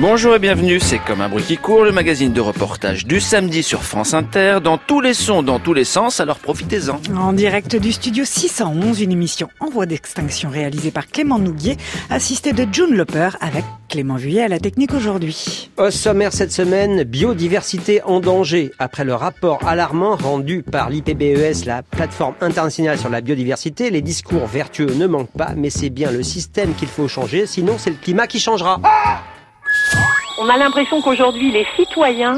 Bonjour et bienvenue, c'est comme un bruit qui court, le magazine de reportage du samedi sur France Inter, dans tous les sons, dans tous les sens, alors profitez-en. En direct du studio 611, une émission en voie d'extinction réalisée par Clément Nouguier, assisté de June Loper avec Clément Vuillet à la technique aujourd'hui. Au sommaire cette semaine, biodiversité en danger. Après le rapport alarmant rendu par l'IPBES, la plateforme internationale sur la biodiversité, les discours vertueux ne manquent pas, mais c'est bien le système qu'il faut changer, sinon c'est le climat qui changera. On a l'impression qu'aujourd'hui, les citoyens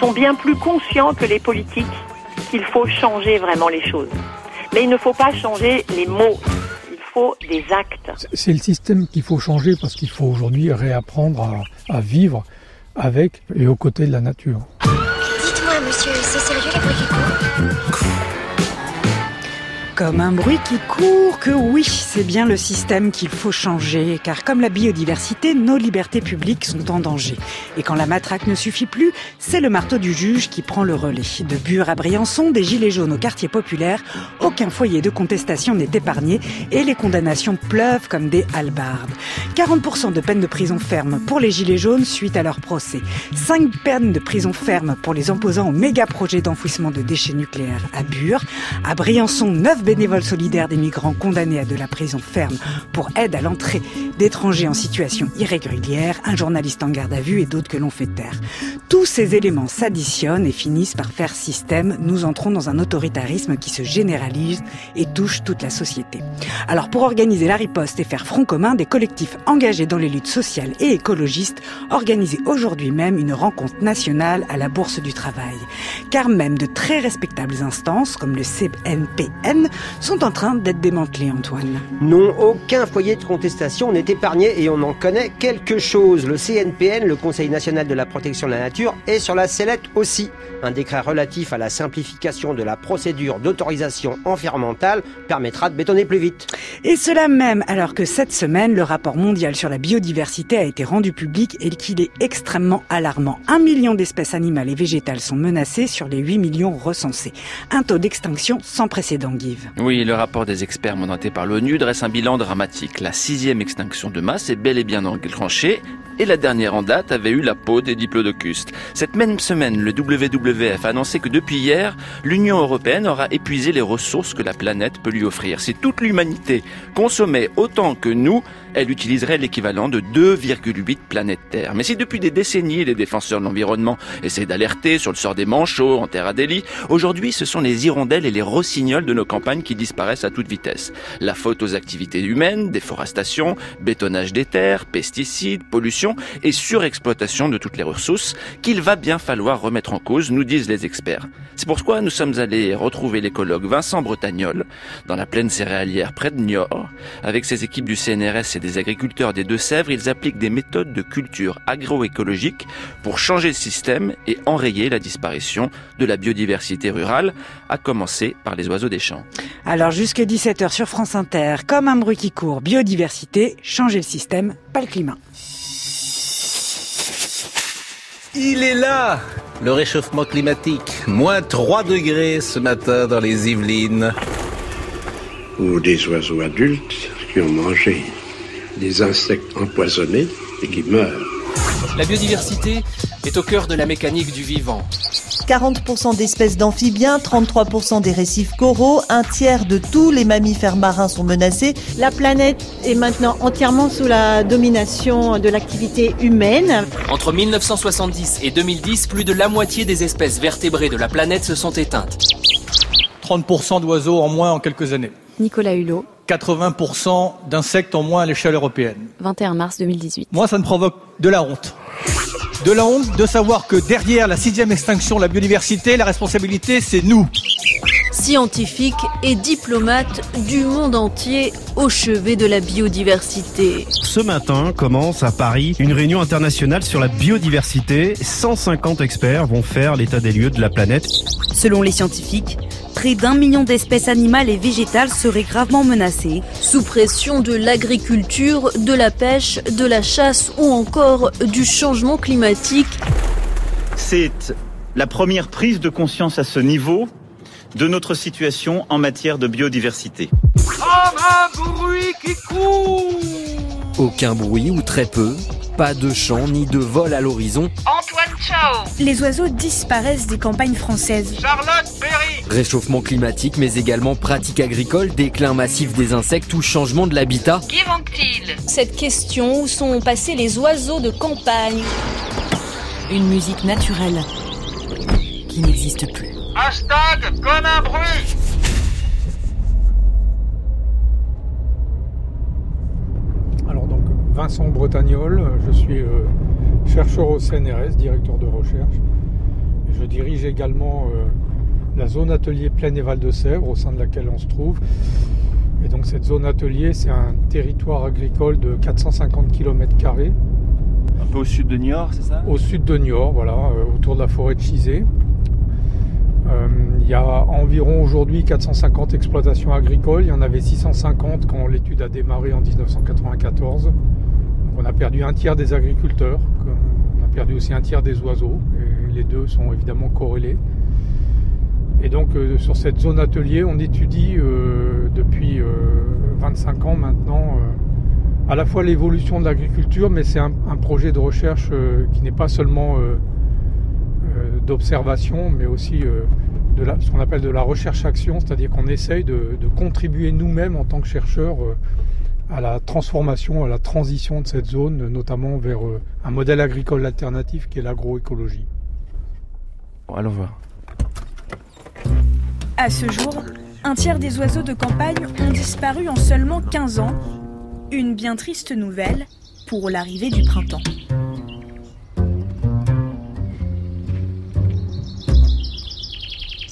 sont bien plus conscients que les politiques qu'il faut changer vraiment les choses. Mais il ne faut pas changer les mots, il faut des actes. C'est le système qu'il faut changer parce qu'il faut aujourd'hui réapprendre à, à, vivre avec et aux côtés de la nature. Dites-moi, monsieur, c'est sérieux les bruits comme un bruit qui court, que oui, c'est bien le système qu'il faut changer, car comme la biodiversité, nos libertés publiques sont en danger. Et quand la matraque ne suffit plus, c'est le marteau du juge qui prend le relais. De Bure à Briançon, des gilets jaunes au quartier populaire, aucun foyer de contestation n'est épargné et les condamnations pleuvent comme des halbardes. 40% de peine de prison ferme pour les gilets jaunes suite à leur procès. 5 peines de prison ferme pour les opposants au méga projet d'enfouissement de déchets nucléaires à Bure. À Briançon, 9 bénévoles solidaires des migrants condamnés à de la prison ferme pour aide à l'entrée d'étrangers en situation irrégulière, un journaliste en garde à vue et d'autres que l'on fait taire. Tous ces éléments s'additionnent et finissent par faire système. Nous entrons dans un autoritarisme qui se généralise et touche toute la société. Alors pour organiser la riposte et faire front commun, des collectifs engagés dans les luttes sociales et écologistes organisent aujourd'hui même une rencontre nationale à la Bourse du Travail. Car même de très respectables instances comme le CNPN sont en train d'être démantelés, Antoine. Non, aucun foyer de contestation n'est épargné et on en connaît quelque chose. Le CNPN, le Conseil national de la protection de la nature, est sur la sellette aussi. Un décret relatif à la simplification de la procédure d'autorisation environnementale permettra de bétonner plus vite. Et cela même alors que cette semaine, le rapport mondial sur la biodiversité a été rendu public et qu'il est extrêmement alarmant. Un million d'espèces animales et végétales sont menacées sur les 8 millions recensés. Un taux d'extinction sans précédent, Give. Oui, le rapport des experts mandatés par l'ONU dresse un bilan dramatique. La sixième extinction de masse est bel et bien enclenchée et la dernière en date avait eu la peau des diplodocustes. Cette même semaine, le WWF a annoncé que depuis hier, l'Union européenne aura épuisé les ressources que la planète peut lui offrir. Si toute l'humanité consommait autant que nous, elle utiliserait l'équivalent de 2,8 planètes Terre. Mais si depuis des décennies, les défenseurs de l'environnement essaient d'alerter sur le sort des manchots en Terre Adélie, aujourd'hui ce sont les hirondelles et les rossignols de nos campagnes qui disparaissent à toute vitesse. La faute aux activités humaines, déforestation, bétonnage des terres, pesticides, pollution et surexploitation de toutes les ressources qu'il va bien falloir remettre en cause, nous disent les experts. C'est pourquoi nous sommes allés retrouver l'écologue Vincent Bretagnol dans la plaine céréalière près de Niort. Avec ses équipes du CNRS et des agriculteurs des Deux-Sèvres, ils appliquent des méthodes de culture agroécologique pour changer le système et enrayer la disparition de la biodiversité rurale, à commencer par les oiseaux des champs. Alors jusque 17h sur France Inter, comme un bruit qui court, biodiversité, changer le système, pas le climat. Il est là Le réchauffement climatique. Moins 3 degrés ce matin dans les Yvelines. Ou des oiseaux adultes qui ont mangé des insectes empoisonnés et qui meurent. La biodiversité est au cœur de la mécanique du vivant. 40% d'espèces d'amphibiens, 33% des récifs coraux, un tiers de tous les mammifères marins sont menacés. La planète est maintenant entièrement sous la domination de l'activité humaine. Entre 1970 et 2010, plus de la moitié des espèces vertébrées de la planète se sont éteintes. 30% d'oiseaux en moins en quelques années. Nicolas Hulot. 80% d'insectes en moins à l'échelle européenne. 21 mars 2018. Moi, ça me provoque de la honte. De la honte de savoir que derrière la sixième extinction de la biodiversité, la responsabilité, c'est nous. Scientifiques et diplomates du monde entier au chevet de la biodiversité. Ce matin commence à Paris une réunion internationale sur la biodiversité. 150 experts vont faire l'état des lieux de la planète. Selon les scientifiques, près d'un million d'espèces animales et végétales seraient gravement menacées, sous pression de l'agriculture, de la pêche, de la chasse ou encore du changement climatique. C'est la première prise de conscience à ce niveau de notre situation en matière de biodiversité. Comme un bruit qui court Aucun bruit ou très peu, pas de chant ni de vol à l'horizon. Antoine Chao Les oiseaux disparaissent des campagnes françaises. Charlotte Perry Réchauffement climatique, mais également pratiques agricoles, déclin massif des insectes ou changement de l'habitat. Qui Cette question, où sont passés les oiseaux de campagne? Une musique naturelle qui n'existe plus. Hashtag comme un bruit Vincent Bretagnol, je suis euh, chercheur au CNRS, directeur de recherche. Et je dirige également euh, la zone atelier Plaine et Val de Sèvres au sein de laquelle on se trouve. Et donc cette zone atelier, c'est un territoire agricole de 450 km. Un peu au sud de Niort, c'est ça? Au sud de Niort, voilà, euh, autour de la forêt de Chizé. Il y a environ aujourd'hui 450 exploitations agricoles. Il y en avait 650 quand l'étude a démarré en 1994. On a perdu un tiers des agriculteurs. On a perdu aussi un tiers des oiseaux. Les deux sont évidemment corrélés. Et donc euh, sur cette zone atelier, on étudie euh, depuis 25 ans maintenant à la fois l'évolution de l'agriculture, mais c'est un, projet de recherche qui n'est pas seulement d'observation, mais aussi euh, de ce qu'on appelle de la recherche-action, c'est-à-dire qu'on essaye de, contribuer nous-mêmes en tant que chercheurs euh, à la transformation, à la transition de cette zone, notamment vers euh, un modèle agricole alternatif qui est l'agroécologie. Bon, allons voir. À ce jour, un tiers des oiseaux de campagne ont disparu en seulement 15 ans. Une bien triste nouvelle pour l'arrivée du printemps.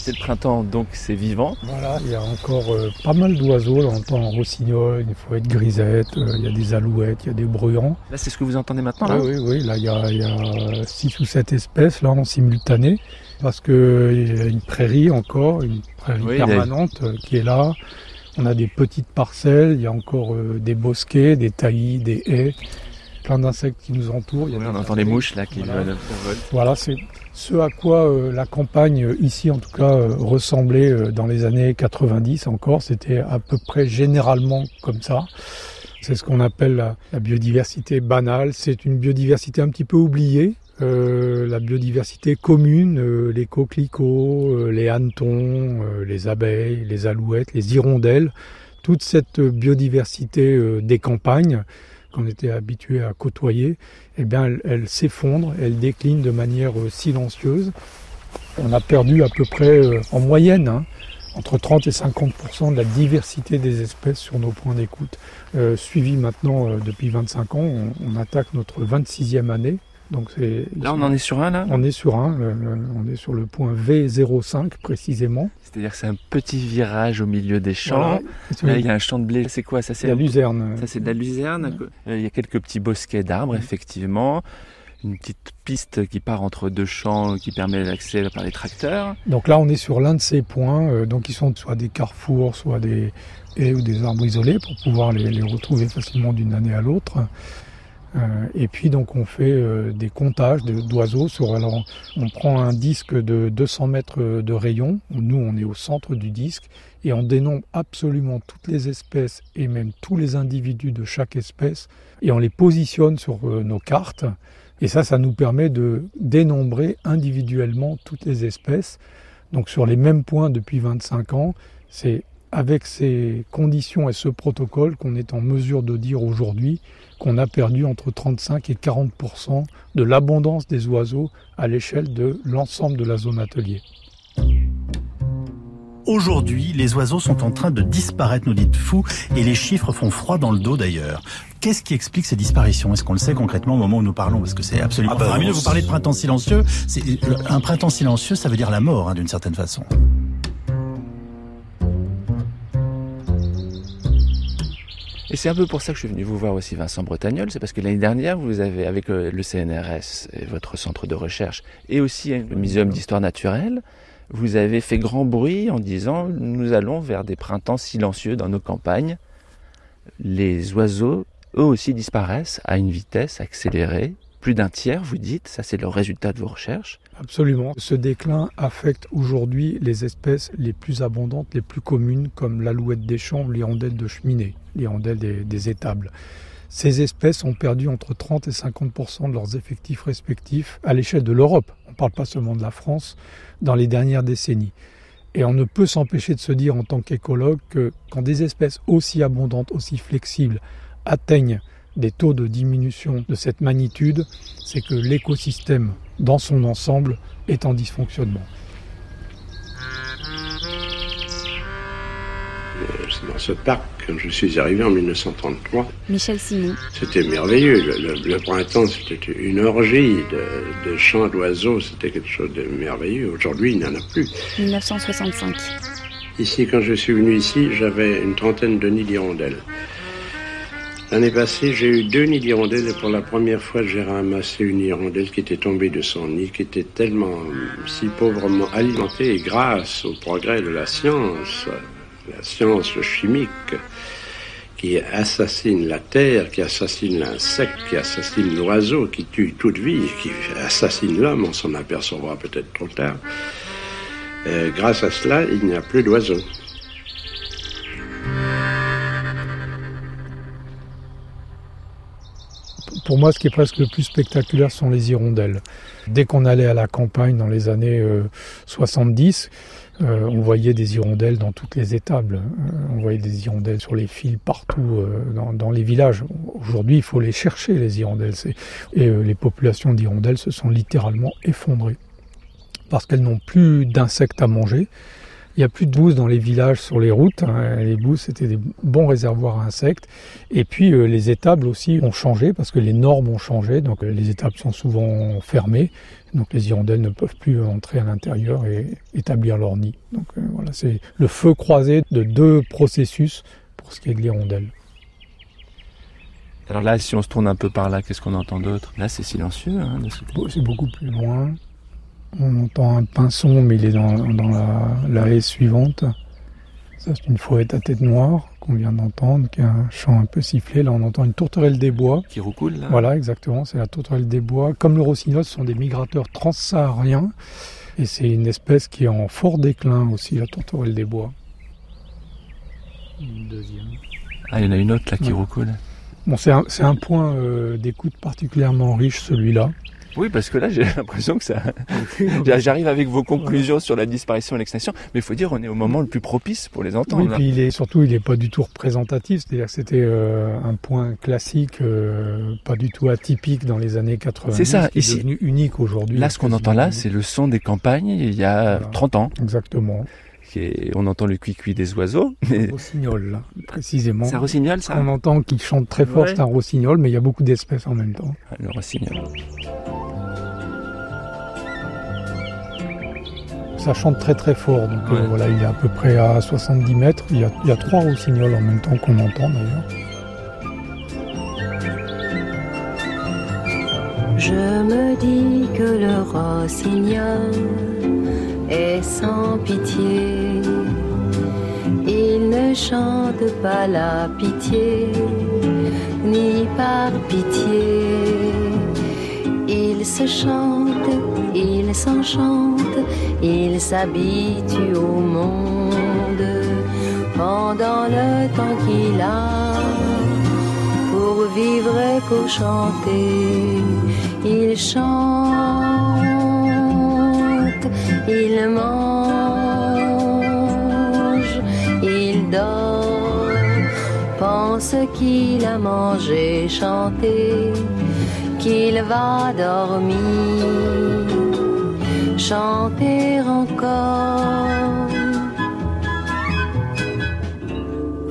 C'est le printemps, donc c'est vivant. Voilà, il y a encore euh, pas mal d'oiseaux. On entend un rossignol, une fouette grisette, euh, il y a des alouettes, il y a des bruyants. Là, c'est ce que vous entendez maintenant là Oui, oui, oui. Là, il y a 6 ou 7 espèces là en simultané. Parce qu'il y a une prairie encore, une prairie oui, permanente a... qui est là. On a des petites parcelles, il y a encore euh, des bosquets, des taillis, des haies plein d'insectes qui nous entourent. Il y a oui, on entend les mouches là qui voilà. volent. Voilà, c'est ce à quoi euh, la campagne euh, ici en tout cas euh, ressemblait euh, dans les années 90 encore. C'était à peu près généralement comme ça. C'est ce qu'on appelle la, biodiversité banale. C'est une biodiversité un petit peu oubliée. Euh, la biodiversité commune, les coquelicots, les hannetons, les abeilles, les alouettes, les hirondelles, toute cette biodiversité des campagnes qu'on était habitué à côtoyer, eh bien, elle, s'effondre, elle décline de manière euh, silencieuse. On a perdu à peu près, euh, en moyenne, hein, entre 30 et 50% de la diversité des espèces sur nos points d'écoute. Euh, suivi maintenant depuis 25 ans, on, attaque notre 26e année. Donc c'est là, on en est sur un là? On est sur un. Le, le, on est sur le point V05 précisément. C'est-à-dire que c'est un petit virage au milieu des champs. Voilà. Là, il y a un champ de blé. C'est quoi? Ça C'est la luzerne. Ça, c'est de la luzerne. Il y a quelques petits bosquets d'arbres, effectivement. Une petite piste qui part entre deux champs qui permet l'accès par les tracteurs. Donc là, on est sur l'un de ces points. Euh, donc, ils sont soit des carrefours, soit des haies ou des arbres isolés pour pouvoir les, les retrouver facilement d'une année à l'autre. Euh, et puis donc on fait euh, des comptages d'oiseaux sur alors on prend un disque de 200 mètres de rayon, nous on est au centre du disque et on dénombre absolument toutes les espèces et même tous les individus de chaque espèce et on les positionne sur euh, nos cartes et ça ça nous permet de dénombrer individuellement toutes les espèces. Donc sur les mêmes points depuis 25 ans, c'est avec ces conditions et ce protocole qu'on est en mesure de dire aujourd'hui qu'on a perdu entre 35 et 40% de l'abondance des oiseaux à l'échelle de l'ensemble de la zone atelier. Aujourd'hui, les oiseaux sont en train de disparaître, nous dites fou, et les chiffres font froid dans le dos d'ailleurs. Qu'est-ce qui explique ces disparitions? Est-ce qu'on le sait concrètement au moment où nous parlons? Parce que c'est absolument ah bah. Vous parlez de printemps silencieux. Un printemps silencieux, ça veut dire la mort, hein, d'une certaine façon. Et c'est un peu pour ça que je suis venu vous voir aussi, Vincent Bretagnol. C'est parce que l'année dernière, vous avez, avec euh, le CNRS et votre centre de recherche, et aussi le Muséum d'histoire naturelle, vous avez fait grand bruit en disant nous allons vers des printemps silencieux dans nos campagnes. Les oiseaux, eux aussi, disparaissent à une vitesse accélérée. Plus d'un tiers, vous dites, ça c'est le résultat de vos recherches. Absolument. Ce déclin affecte aujourd'hui les espèces les plus abondantes, les plus communes, comme l'alouette des champs l'hirondelle de cheminée, l'hirondelle des, étables. Ces espèces ont perdu entre 30 et 50% de leurs effectifs respectifs à l'échelle de l'Europe. On ne parle pas seulement de la France dans les dernières décennies. Et on ne peut s'empêcher de se dire en tant qu'écologue que quand des espèces aussi abondantes, aussi flexibles atteignent des taux de diminution de cette magnitude, c'est que l'écosystème dans son ensemble est en dysfonctionnement. Dans ce parc, quand je suis arrivé en 1933, Michel Simon. c'était merveilleux. Le, le- le printemps, c'était une orgie de, de chants d'oiseaux. C'était quelque chose de merveilleux. Aujourd'hui, il n'y en a plus. 1965. Ici, quand je suis venu ici, j'avais une trentaine de nids d'hirondelles. L'année passée, j'ai eu deux nids d'hirondelles et pour la première fois, j'ai ramassé une hirondelle qui était tombée de son nid, qui était tellement euh, si pauvrement alimentée grâce au progrès de la science, la science chimique, qui assassine la terre, qui assassine l'insecte, qui assassine l'oiseau, qui tue toute vie, qui assassine l'homme, on s'en apercevra peut-être trop tard. Euh, grâce à cela, il n'y a plus d'oiseaux. Pour moi, ce qui est presque le plus spectaculaire sont les hirondelles. Dès qu'on allait à la campagne dans les années euh, 70, euh, on voyait des hirondelles dans toutes les étables. Euh, on voyait des hirondelles sur les fils partout euh, dans, les villages. Aujourd'hui, il faut les chercher, les hirondelles. Et euh, les populations d'hirondelles se sont littéralement effondrées parce qu'elles n'ont plus d'insectes à manger. Il n'y a plus de bousses dans les villages, sur les routes. hein. Les bousses, c'était des bons réservoirs à insectes. Et puis, euh, les étables aussi ont changé parce que les normes ont changé. Donc, euh, les étables sont souvent fermées. Donc, les hirondelles ne peuvent plus entrer à l'intérieur et établir leur nid. Donc, euh, voilà, c'est le feu croisé de deux processus pour ce qui est de l'hirondelle. Alors là, si on se tourne un peu par là, qu'est-ce qu'on entend d'autre? Là, c'est silencieux. hein, C'est beaucoup plus loin. On entend un pinson, mais il est dans, dans la, la haie suivante. Ça, c'est une fouette à tête noire qu'on vient d'entendre, qui a un chant un peu sifflé. Là, on entend une tourterelle des bois. Qui roucoule, là Voilà, exactement, c'est la tourterelle des bois. Comme le rossignol, ce sont des migrateurs transsahariens. Et c'est une espèce qui est en fort déclin aussi, la tourterelle des bois. Une deuxième. Ah, il y en a une autre là qui Ouais. roucoule. Bon, c'est un, c'est un point euh, d'écoute particulièrement riche, celui-là. Oui, parce que là, j'ai l'impression que ça. J'arrive avec vos conclusions sur la disparition et l'extinction, mais il faut dire, on est au moment le plus propice pour les entendre. Oui, là. puis il est surtout, il n'est pas du tout représentatif. C'est-à-dire que c'était euh, un point classique, euh, pas du tout atypique dans les années 80. C'est ça, qui est ici- devenu unique aujourd'hui. Là, ce qu'on entend là, c'est le son des campagnes il y a 30 ans. Exactement. Et on entend le cuicui des oiseaux. Mais... Rossignol, là, précisément. C'est un rossignol, ça? On entend qu'il chante très fort, Ouais. c'est un rossignol, mais il y a beaucoup d'espèces en même temps. Le rossignol. Ça chante très très fort, donc euh, voilà, il est à peu près à 70 mètres. Il y a, il y a trois rossignols en même temps qu'on entend d'ailleurs. Je me dis que le rossignol est sans pitié. Il ne chante pas la pitié, ni par pitié. Il se chante, il s'enchante, il s'habitue au monde pendant le temps qu'il a pour vivre et pour chanter. Il chante, il mange, il dort, pense qu'il a mangé, chanté, qu'il va dormir, chanter encore.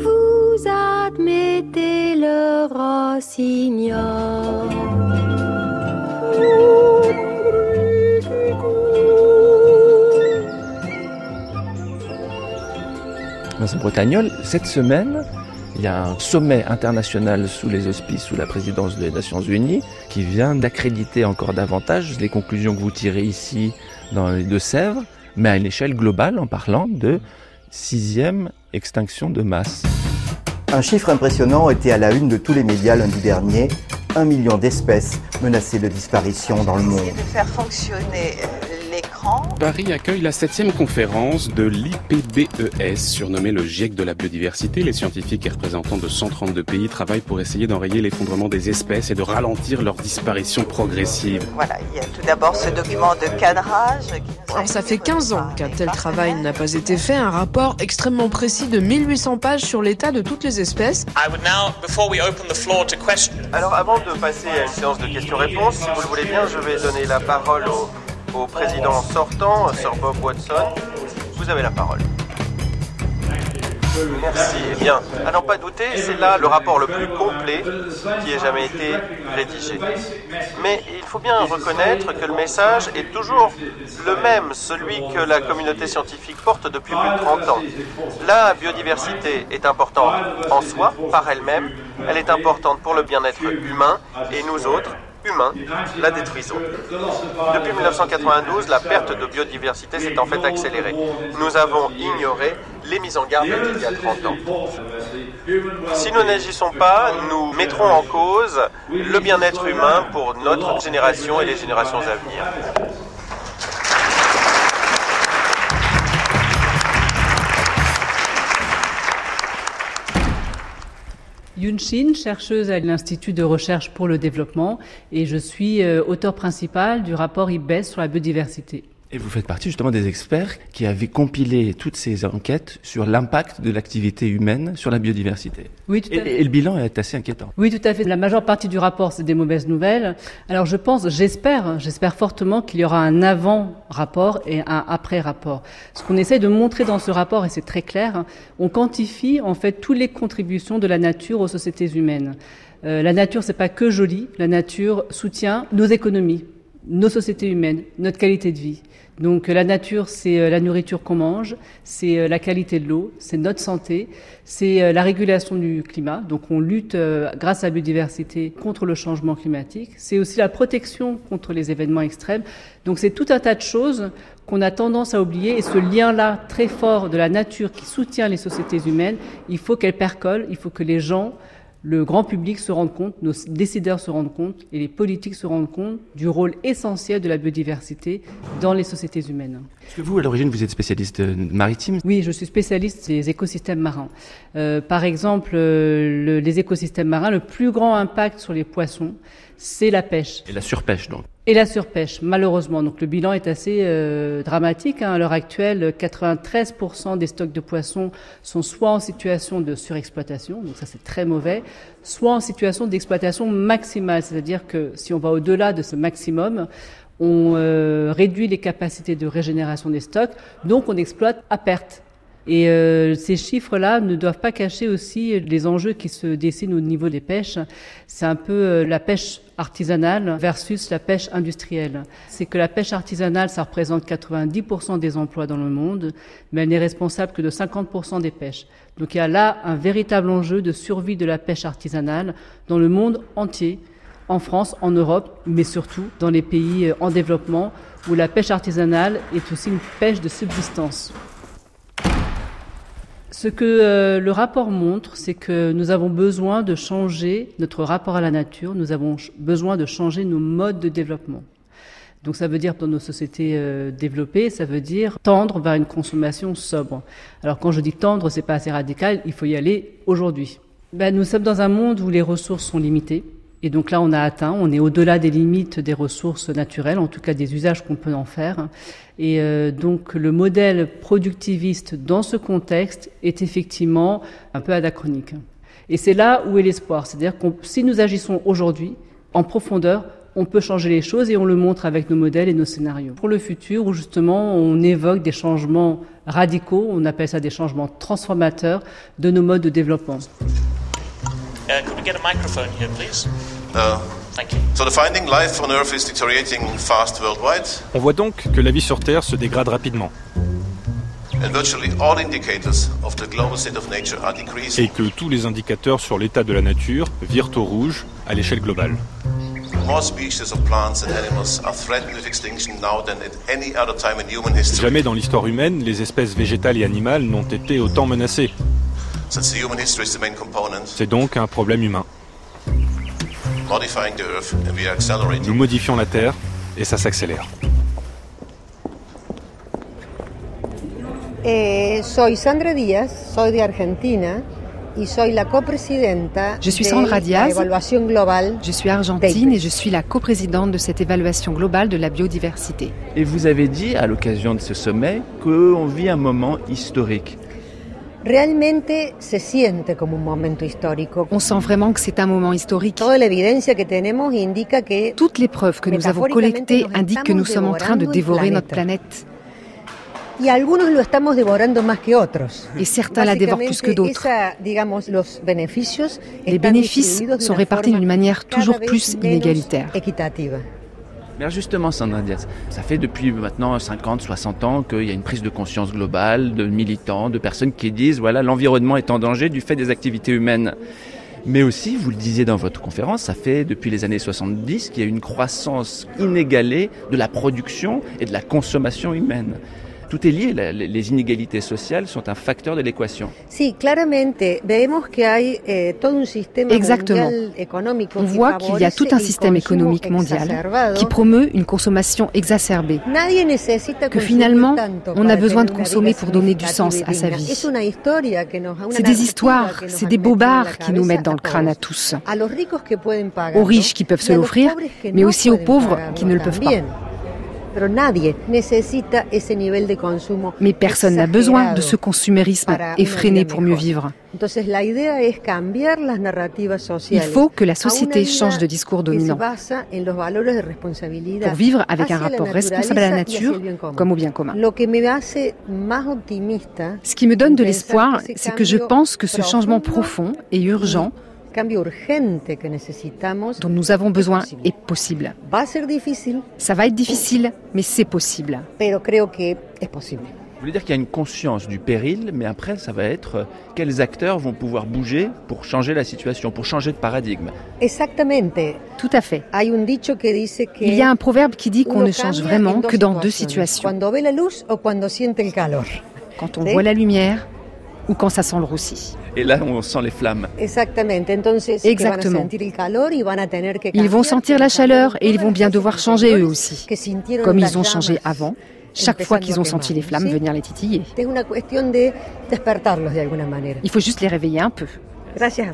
Vous admettez le rossignol. Bretagnol, cette semaine, il y a un sommet international sous les auspices, sous la présidence des Nations Unies, qui vient d'accréditer encore davantage les conclusions que vous tirez ici dans les Deux-Sèvres, mais à une échelle globale en parlant de sixième extinction de masse. Un chiffre impressionnant était à la une de tous les médias lundi dernier. Un million d'espèces menacées de disparition dans le monde. de faire fonctionner l'écran écran. Paris accueille la septième conférence de l'IPBES, surnommée le GIEC de la biodiversité. Les scientifiques et représentants de 132 pays travaillent pour essayer d'enrayer l'effondrement des espèces et de ralentir leur disparition progressive. Voilà, il y a tout d'abord ce document de cadrage. Alors ça fait 15 ans qu'un tel travail n'a pas été fait, un rapport extrêmement précis de 1800 pages sur l'état de toutes les espèces. Alors avant de passer à une séance de questions-réponses, si vous le voulez bien, je vais donner la parole au, au président sortant, Sir Bob Watson. Vous avez la parole. Merci. Eh bien, à n'en pas douter, c'est là le rapport le plus complet qui ait jamais été rédigé. Mais il faut bien reconnaître que le message est toujours le même, celui que la communauté scientifique porte depuis plus de 30 ans. La biodiversité est importante en soi, par elle-même, elle est importante pour le bien-être humain, et nous autres, humains, la détruisons. Depuis 1992, la perte de biodiversité s'est en fait accélérée. Nous avons ignoré les mises en garde d'il y a 30 ans. Si nous n'agissons pas, nous mettrons en cause le bien-être humain pour notre génération et les générations à venir. Yun Shin, chercheuse à l'Institut de recherche pour le développement, et je suis euh, auteur principal du rapport IBES sur la biodiversité. Et vous faites partie justement des experts qui avaient compilé toutes ces enquêtes sur l'impact de l'activité humaine sur la biodiversité. Oui, tout à fait. et le bilan est assez inquiétant. Oui, tout à fait. La majeure partie du rapport, c'est des mauvaises nouvelles. Alors je pense, j'espère, j'espère fortement qu'il y aura un avant-rapport et un après-rapport. Ce qu'on essaie de montrer dans ce rapport, et c'est très clair, on quantifie en fait toutes les contributions de la nature aux sociétés humaines. Euh, la nature, c'est pas que joli. La nature soutient nos économies, nos sociétés humaines, notre qualité de vie. Donc la nature, c'est euh, la nourriture qu'on mange, c'est euh, la qualité de l'eau, c'est notre santé, c'est euh, la régulation du climat. Donc on lutte grâce à la biodiversité contre le changement climatique. C'est aussi la protection contre les événements extrêmes. Donc c'est tout un tas de choses qu'on a tendance à oublier. Et ce lien-là très fort de la nature qui soutient les sociétés humaines, il faut qu'elle percole, il faut que les gens le grand public se rende compte, nos décideurs se rendent compte et les politiques se rendent compte du rôle essentiel de la biodiversité dans les sociétés humaines. Est-ce que vous, à l'origine, vous êtes spécialiste euh, maritime? Oui, je suis spécialiste des écosystèmes marins. Euh, par exemple, euh, le, les écosystèmes marins, le plus grand impact sur les poissons, c'est la pêche. Et la surpêche, donc Et la surpêche, malheureusement. Donc le bilan est assez euh, dramatique. Hein. À l'heure actuelle, 93% des stocks de poissons sont soit en situation de surexploitation, donc ça c'est très mauvais, soit en situation d'exploitation maximale. C'est-à-dire que si on va au-delà de ce maximum, on euh, réduit les capacités de régénération des stocks, donc on exploite à perte. Et euh, ces chiffres-là ne doivent pas cacher aussi les enjeux qui se dessinent au niveau des pêches. C'est un peu euh, la pêche artisanale versus la pêche industrielle. C'est que la pêche artisanale, ça représente 90% des emplois dans le monde, mais elle n'est responsable que de 50% des pêches. Donc il y a là un véritable enjeu de survie de la pêche artisanale dans le monde entier, en France, en Europe, mais surtout dans les pays en développement où la pêche artisanale est aussi une pêche de subsistance. Ce que euh, le rapport montre, c'est que nous avons besoin de changer notre rapport à la nature, nous avons besoin de changer nos modes de développement. Donc ça veut dire dans nos sociétés euh, développées, ça veut dire tendre vers une consommation sobre. Alors quand je dis tendre, c'est pas assez radical, il faut y aller aujourd'hui. Ben, nous sommes dans un monde où les ressources sont limitées. Et donc là, on a atteint, on est au-delà des limites des ressources naturelles, en tout cas des usages qu'on peut en faire. Et euh, donc le modèle productiviste dans ce contexte est effectivement un peu anachronique. Et c'est là où est l'espoir. C'est-à-dire que si nous agissons aujourd'hui, en profondeur, on peut changer les choses et on le montre avec nos modèles et nos scénarios. Pour le futur, où justement on évoque des changements radicaux, on appelle ça des changements transformateurs de nos modes de développement. Uh, could we get a microphone here, please? Thank you. so the finding life on Earth is deteriorating fast worldwide, On voit donc que la vie sur Terre se dégrade rapidement and virtually all indicators of the global state of nature are decreasing. et que tous les indicateurs sur l'état de la nature virent au rouge à l'échelle globale. More species of plants and animals are threatened with extinction now than at any other time in human history. Jamais dans l'histoire humaine, les espèces végétales et animales n'ont été autant menacées. C'est donc un problème humain. Nous modifions la Terre et ça s'accélère. Eh, soy Sandra Díaz, soy de Argentina y soy la copresidenta Je suis de Sandra Diaz, evaluación global je suis argentine et je suis la coprésidente de cette évaluation globale de la biodiversité. Et vous avez dit à l'occasion de ce sommet qu'on vit un moment historique. On sent vraiment que c'est un moment historique. Toutes les preuves que nous avons collectées indiquent que nous sommes en train de dévorer notre planète. y algunos lo estamos devorando más que otros. Et certains la dévorent plus que d'autres. Les bénéfices sont répartis d'une manière toujours plus inégalitaire. Mais justement, Sandra Diaz, ça fait depuis maintenant 50, 60 ans qu'il y a une prise de conscience globale de militants, de personnes qui disent voilà, l'environnement est en danger du fait des activités humaines. Mais aussi, vous le disiez dans votre conférence, ça fait depuis les années 70 qu'il y a une croissance inégalée de la production et de la consommation humaine. Tout est lié, la- les inégalités sociales sont un facteur de l'équation. Sí, claramente vemos que hay eh, todo un sistema Exactement. económico On voit qu'il y a tout un système économique mondial qui promeut une consommation exacerbée. Nadie necesita que finalement, on a besoin de consommer pour donner du sens à sa vie. C'est des histoires, c'est des bobards qui nous mettent dans le crâne à tous. Aux riches qui peuvent se l'offrir, mais aussi aux pauvres qui ne le peuvent pas. Mais personne n'a besoin de ce consumérisme effréné pour mieux vivre. Il faut que la société change de discours dominant pour vivre avec un rapport responsable à la nature comme au bien commun. Ce qui me donne de l'espoir, c'est que je pense que ce changement profond et urgent dont nous avons besoin est possible. Ça va être difficile, mais c'est possible. Vous voulez dire qu'il y a une conscience du péril, mais après, ça va être euh, quels acteurs vont pouvoir bouger pour changer la situation, pour changer de paradigme? Tout à fait. Il y a un proverbe qui dit qu'on ne change vraiment que dans deux situations. Quand on voit la lumière ou quand ça sent le roussi. Et là, on sent les flammes. Exactement. Ils vont sentir la chaleur et ils vont bien devoir changer eux aussi. Comme ils ont changé avant, chaque fois qu'ils ont senti les flammes venir les titiller. Il faut juste les réveiller un peu. Gracias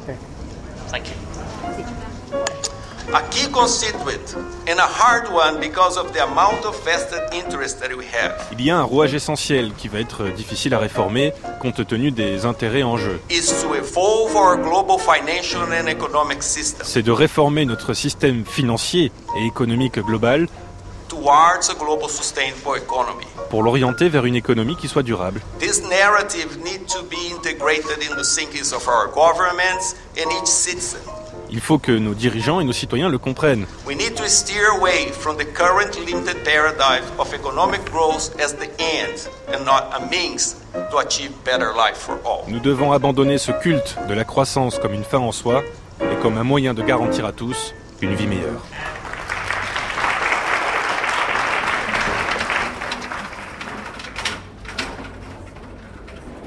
a key constituent, and a hard one because of the amount of vested interest that we have, Il y a un rouage essentiel qui va être difficile à réformer compte tenu des intérêts en jeu. is to evolve our global financial and economic system C'est de réformer notre système financier et économique global towards a global sustainable economy. pour l'orienter vers une économie qui soit durable. This narrative needs to be integrated in the thinkings of our governments and each citizen. Il faut que nos dirigeants et nos citoyens le comprennent. We need to steer away from the current limited paradigm of economic growth as the end and not a means to achieve better life for all. Nous devons abandonner ce culte de la croissance comme une fin en soi et comme un moyen de garantir à tous une vie meilleure.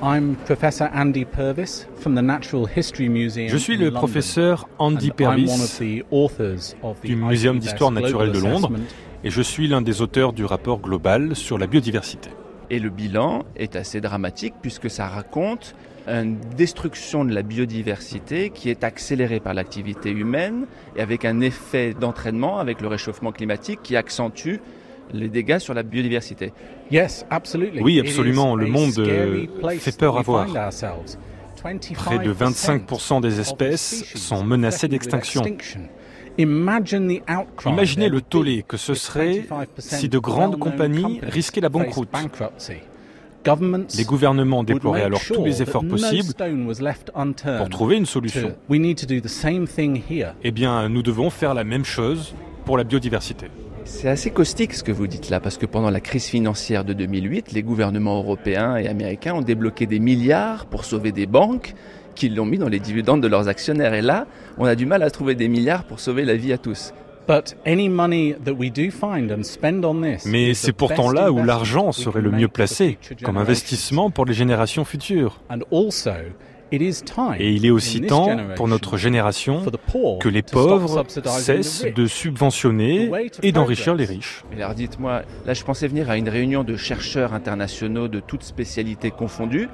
I'm Professor Andy Purvis from the Natural History Museum. Je suis le professeur Andy and I'm one Purvis of the authors of the du Muséum d'histoire naturelle de Global Londres et je suis l'un des auteurs du rapport global sur la biodiversité. Et le bilan est assez dramatique puisque ça raconte une destruction de la biodiversité qui est accélérée par l'activité humaine et avec un effet d'entraînement avec le réchauffement climatique qui accentue les dégâts sur la biodiversité. Yes, absolutely. Oui, absolument. Le monde, euh, fait peur à voir. Près de 25% des espèces sont menacées d'extinction. Imaginez le tollé que ce serait 25% si de grandes compagnies risquaient la banqueroute. Les gouvernements make alors tous les efforts possibles pour trouver une solution. Eh bien, nous devons faire la même chose pour la biodiversité. C'est assez caustique ce que vous dites là, parce que pendant la crise financière de 2008, les gouvernements européens et américains ont débloqué des milliards pour sauver des banques qui l'ont mis dans les dividendes de leurs actionnaires. Et là, on a du mal à trouver des milliards pour sauver la vie à tous. But any money that we do find and spend on this Mais is c'est pourtant là où l'argent serait le mieux placé comme investissement pour les générations futures. Et il est aussi temps, pour notre génération, que les pauvres cessent de subventionner et d'enrichir les riches. alors dites-moi, là je pensais venir à une réunion de chercheurs internationaux de toutes spécialités confondues.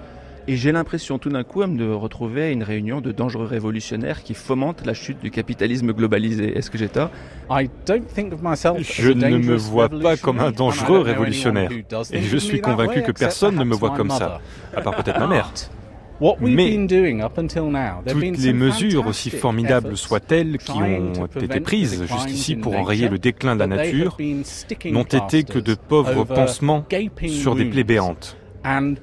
Et j'ai l'impression tout d'un coup de me retrouver à une réunion de dangereux révolutionnaires qui fomentent la chute du capitalisme globalisé. Est-ce que j'ai tort? Je ne me vois pas comme un dangereux révolutionnaire. Et je suis convaincu que personne ne me voit comme ça, à part peut-être ma mère. Mais toutes les mesures, aussi formidables soient-elles, qui ont été prises jusqu'ici pour enrayer le déclin de la nature, n'ont été que de pauvres pansements sur des plaies béantes. On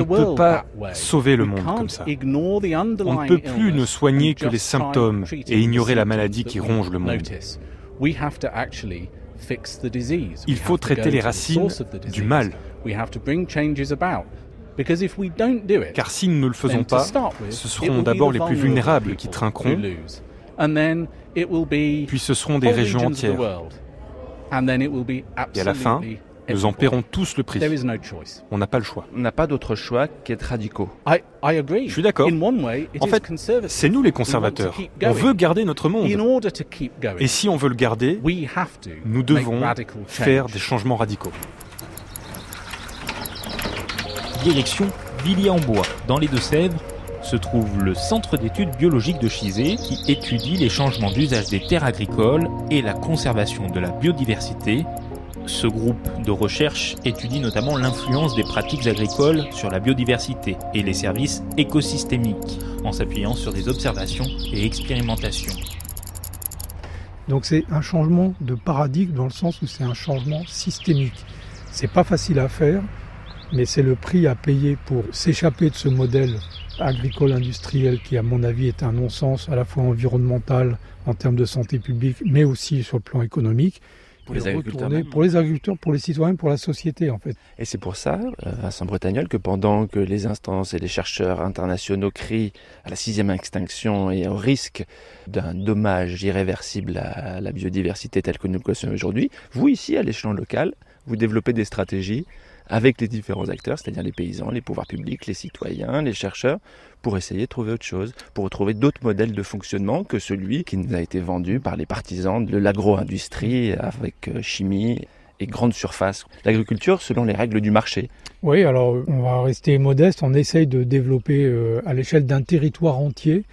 ne peut pas sauver le monde comme ça. On ne peut plus ne soigner que les symptômes et ignorer la maladie qui ronge le monde. Il faut traiter les racines du mal. Car si nous ne le faisons pas, ce seront d'abord les plus vulnérables qui trinqueront, puis ce seront des régions entières. Et à la fin, nous en paierons tous le prix. On n'a pas le choix. On n'a pas d'autre choix qu'être radicaux. Je suis d'accord. En fait, c'est nous les conservateurs. On veut garder notre monde. Et si on veut le garder, nous devons faire des changements radicaux. Direction Villiers-en-Bois, dans les Deux-Sèvres, se trouve le Centre d'études biologiques de Chizé qui étudie les changements d'usage des terres agricoles et la conservation de la biodiversité ce groupe de recherche étudie notamment l'influence des pratiques agricoles sur la biodiversité et les services écosystémiques, en s'appuyant sur des observations et expérimentations. Donc c'est un changement de paradigme dans le sens où c'est un changement systémique. C'est pas facile à faire, mais c'est le prix à payer pour s'échapper de ce modèle agricole industriel qui à mon avis est un non-sens à la fois environnemental en termes de santé publique mais aussi sur le plan économique pour les agriculteurs. Pour les agriculteurs, pour les citoyens, pour la société en fait. Et c'est pour ça, euh, Vincent Bretagnol, que pendant que les instances et les chercheurs internationaux crient à la sixième extinction et au risque d'un dommage irréversible à la biodiversité telle que nous le connaissons aujourd'hui, vous ici, à l'échelon local, vous développez des stratégies avec les différents acteurs, c'est-à-dire les paysans, les pouvoirs publics, les citoyens, les chercheurs, pour essayer de trouver autre chose, pour trouver d'autres modèles de fonctionnement que celui qui nous a été vendu par les partisans de l'agro-industrie avec euh, chimie et grande surface. L'agriculture selon les règles du marché. Oui, alors on va rester modeste, on essaye de développer euh, à l'échelle d'un territoire entier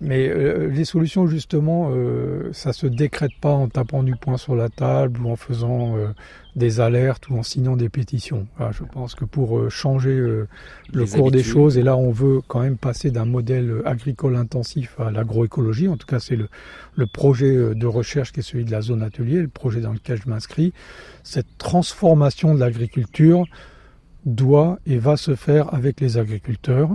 mais euh, les solutions, justement, euh, ça se décrète pas en tapant du poing sur la table ou en faisant euh, des alertes ou en signant des pétitions. je pense que pour euh, changer le cours des choses, et là on veut quand même passer d'un modèle agricole intensif à l'agroécologie, en tout cas c'est le, le projet de recherche qui est celui de la zone atelier, le projet dans lequel je m'inscris, cette transformation de l'agriculture doit et va se faire avec les agriculteurs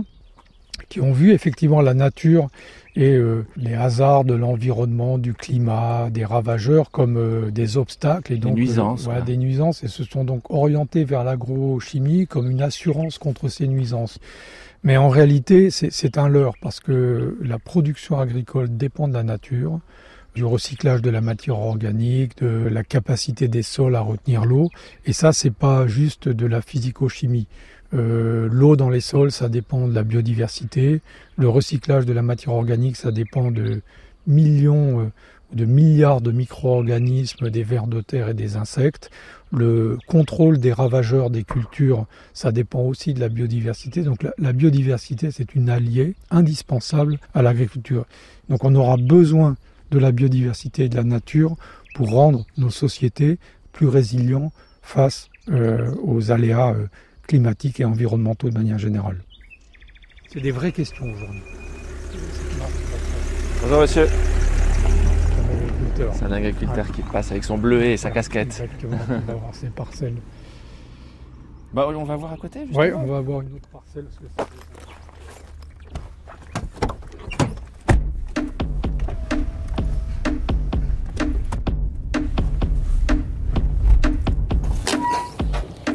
qui ont vu effectivement la nature et euh, les hasards de l'environnement, du climat, des ravageurs comme euh, des obstacles et donc des nuisances, euh, des nuisances et se sont donc orientés vers l'agrochimie comme une assurance contre ces nuisances. Mais en réalité, c'est un leurre parce que la production agricole dépend de la nature, du recyclage de la matière organique, de la capacité des sols à retenir l'eau. Et ça, c'est pas juste de la physico-chimie. Euh, l'eau dans les sols, ça dépend de la biodiversité. Le recyclage de la matière organique, ça dépend de millions, euh, de milliards de micro-organismes, des vers de terre et des insectes. Le contrôle des ravageurs des cultures, ça dépend aussi de la biodiversité. Donc la, biodiversité, c'est une alliée indispensable à l'agriculture. Donc on aura besoin de la biodiversité et de la nature pour rendre nos sociétés plus résilients face euh, aux aléas climatiques et environnementaux de manière générale. C'est des vraies questions aujourd'hui. Bonjour monsieur. C'est un agriculteur qui passe avec son bleuet et sa casquette. Exactement, on va voir ses parcelles. Bah, on va voir à côté Oui, on va voir une autre parcelle.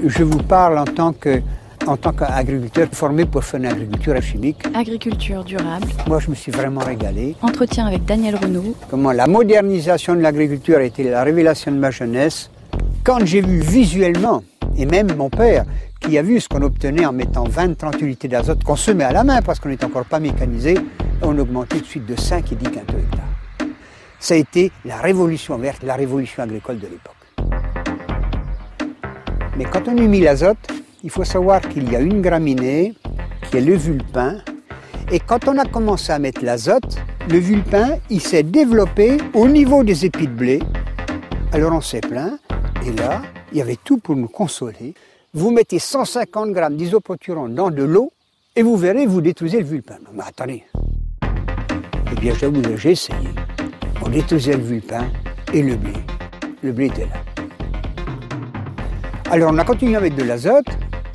Je vous parle en tant que en tant qu'agriculteur formé pour faire une agriculture chimique. Agriculture durable. Moi, je me suis vraiment régalé. Entretien avec Daniel Renaud. Comment la modernisation de l'agriculture a été la révélation de ma jeunesse? Quand j'ai vu visuellement, et même mon père, qui a vu ce qu'on obtenait en mettant 20-30 unités d'azote qu'on se met à la main parce qu'on n'est encore pas mécanisé, on augmentait tout de suite de 5 et 10 quintaux hectares. Ça a été la révolution verte, la révolution agricole de l'époque. Mais quand on mis l'azote, il faut savoir qu'il y a une graminée qui est le vulpin. Et quand on a commencé à mettre l'azote, le vulpin, il s'est développé au niveau des épis de blé. Alors on s'est plaint, et là, il y avait tout pour nous consoler. Vous mettez 150 grammes d'isopoturon dans de l'eau, et vous verrez, vous détruisez le vulpin. Mais attendez. Eh bien, je vous j'ai essayé. On détruisait le vulpin et le blé. Le blé était là. Alors on a continué à mettre de l'azote,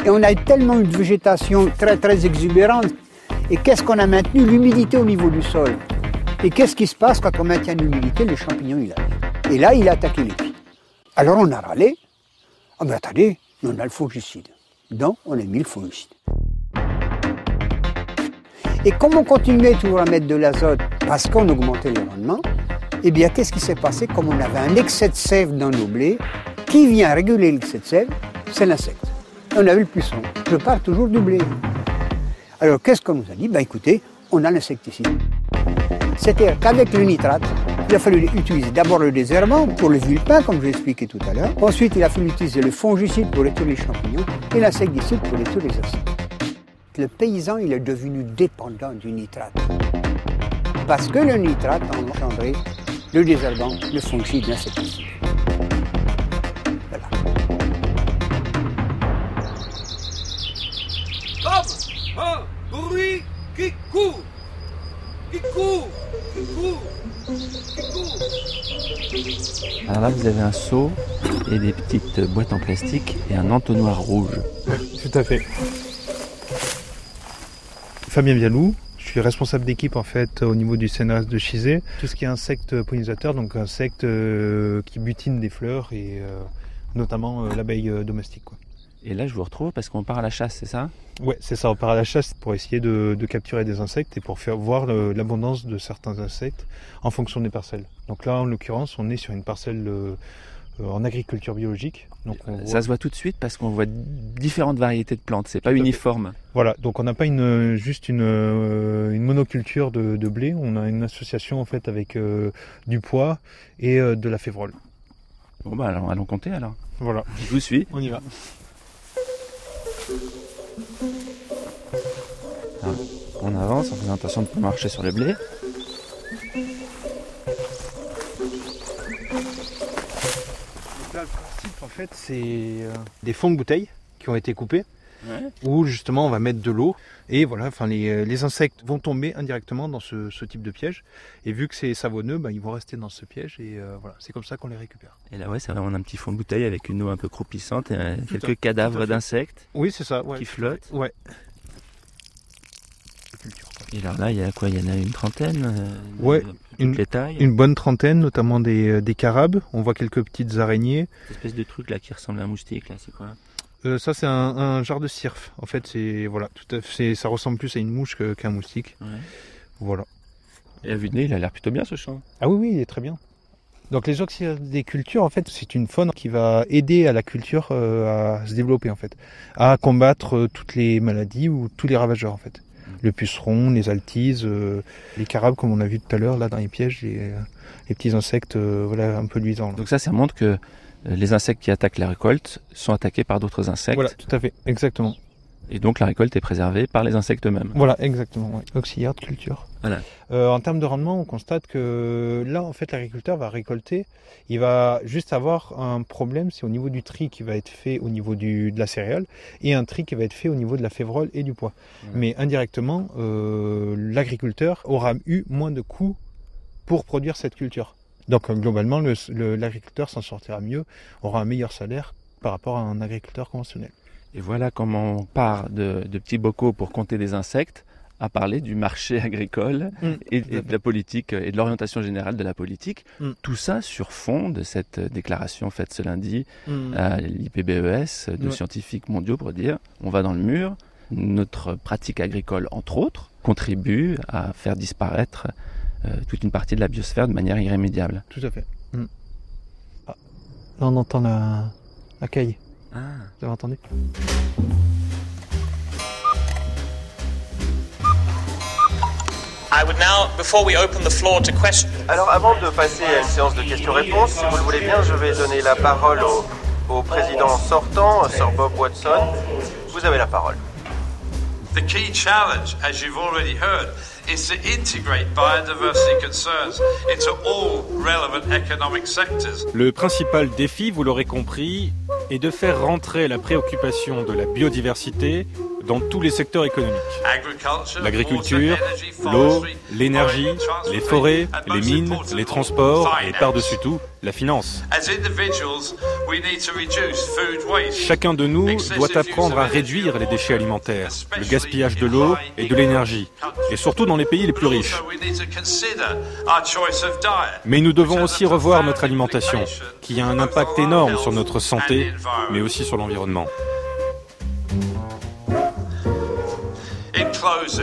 et on a tellement une végétation très très exubérante. Et qu'est-ce qu'on a maintenu? L'humidité au niveau du sol. Et qu'est-ce qui se passe quand on maintient l'humidité? Le champignon, il arrive. Et là, il a attaqué les pieds. Alors on a râlé. Ah ben attendez, on a le fongicide. Donc on a mis le fongicide. Et comme on continuait toujours à mettre de l'azote parce qu'on augmentait le rendement, eh bien qu'est-ce qui s'est passé Comme on avait un excès de sève dans nos blés, qui vient réguler l'excès de sève C'est l'insecte on a eu le puisson. Je parle toujours du blé. Alors qu'est-ce qu'on nous a dit Ben écoutez, on a l'insecticide. C'est-à-dire qu'avec le nitrate, il a fallu utiliser d'abord le désherbant pour le vulpin, comme je l'ai expliqué tout à l'heure. Ensuite, il a fallu utiliser le fongicide pour les les champignons et l'insecticide pour les les insectes. Le paysan, il est devenu dépendant du nitrate. Parce que le nitrate a engendré le désherbant, le fongicide, l'insecticide. qui court, qui court, qui court, qui court. Alors là, vous avez un seau et des petites boîtes en plastique et un entonnoir rouge. Tout à fait. Fabien Vialou, suis responsable d'équipe en fait au niveau du CNRS de Chizé. Tout ce qui est insectes pollinisateurs, donc insectes euh, qui butinent des fleurs et euh, notamment euh, l'abeille domestique. Et là, je vous retrouve parce qu'on part à la chasse, c'est ça? Ouais, c'est ça. On part à la chasse pour essayer de, capturer des insectes et pour faire voir l'abondance de certains insectes en fonction des parcelles. Donc là, en l'occurrence, on est sur une parcelle en agriculture biologique. Donc ça se voit tout de suite parce qu'on voit différentes variétés de plantes. C'est pas uniforme. Voilà. Donc on n'a pas une, juste une, euh, monoculture de, blé. On a une association en fait avec euh, du pois et de la févrole. Bon bah alors allons compter alors. Voilà. Je vous suis. On y va. Ah, on avance en faisant attention de ne pas marcher sur le blé. Fait, c'est euh, des fonds de bouteilles qui ont été coupés. Où justement on va mettre de l'eau et voilà, enfin les, euh, insectes vont tomber indirectement dans ce, type de piège. Et vu que c'est savonneux, bah, ils vont rester dans ce piège et euh, voilà, c'est comme ça qu'on les récupère. Et là ouais, c'est vraiment un petit fond de bouteille avec une eau un peu croupissante et quelques cadavres d'insectes. Oui, c'est ça, qui flottent. Ouais. Et alors là, il y a quoi? Il y en a une trentaine euh, Ouais, une, tailles? une bonne trentaine, notamment des, euh, des carabes. On voit quelques petites araignées. Cette espèce de truc là qui ressemble à un moustique, là, c'est quoi? Euh, ça c'est un, genre de cirf. En fait c'est voilà, tout à fait, ça ressemble plus à une mouche qu'à un moustique. Voilà. Et à vue de nez, il a l'air plutôt bien ce champ. Ah oui oui, il est très bien. Donc les oxydes des cultures, en fait, c'est une faune qui va aider à la culture à se développer, en fait, à combattre toutes les maladies ou tous les ravageurs, en fait le puceron, les altises, euh, les carabes comme on a vu tout à l'heure là dans les pièges, les, euh, petits insectes euh, voilà, un peu luisants. Donc ça, ça montre que les insectes qui attaquent la récolte sont attaqués par d'autres insectes. Voilà, tout à fait, exactement. Et donc la récolte est préservée par les insectes eux-mêmes. Voilà, exactement. Ouais. Auxiliaire de culture. Voilà. Euh, en termes de rendement, on constate que là, en fait, l'agriculteur va récolter. Il va juste avoir un problème, c'est au niveau du tri qui va être fait au niveau du, de la céréale et un tri qui va être fait au niveau de la févrole et du pois. Mais indirectement, euh, l'agriculteur aura eu moins de coûts pour produire cette culture. Donc globalement, l'agriculteur s'en sortira mieux, aura un meilleur salaire par rapport à un agriculteur conventionnel. Et voilà comment on part de, petits bocaux pour compter des insectes à parler du marché agricole mm. et, de la politique et de l'orientation générale de la politique. Mm. Tout ça sur fond de cette déclaration faite ce lundi mm. à l'IPBES de scientifiques mondiaux pour dire on va dans le mur, notre pratique agricole entre autres contribue à faire disparaître euh, toute une partie de la biosphère de manière irrémédiable. Tout à fait. Ah, là on entend la, la caille. Ah. Vous avez entendu Alors avant de passer à une séance de questions-réponses, si vous le voulez bien, je vais donner la parole au, au président sortant, Sir Bob Watson. Vous avez la parole. The key challenge, as you've already heard, is to integrate biodiversity concerns into all relevant economic sectors. Le principal défi, vous l'aurez compris, est de faire rentrer la préoccupation de la biodiversité dans tous les secteurs économiques. L'agriculture, l'eau, l'énergie, les forêts, les mines, les transports et par-dessus tout, la finance. Chacun de nous doit apprendre à réduire les déchets alimentaires, le gaspillage de l'eau et de l'énergie, et surtout dans les pays les plus riches. Mais nous devons aussi revoir notre alimentation, qui a un impact énorme sur notre santé, mais aussi sur l'environnement.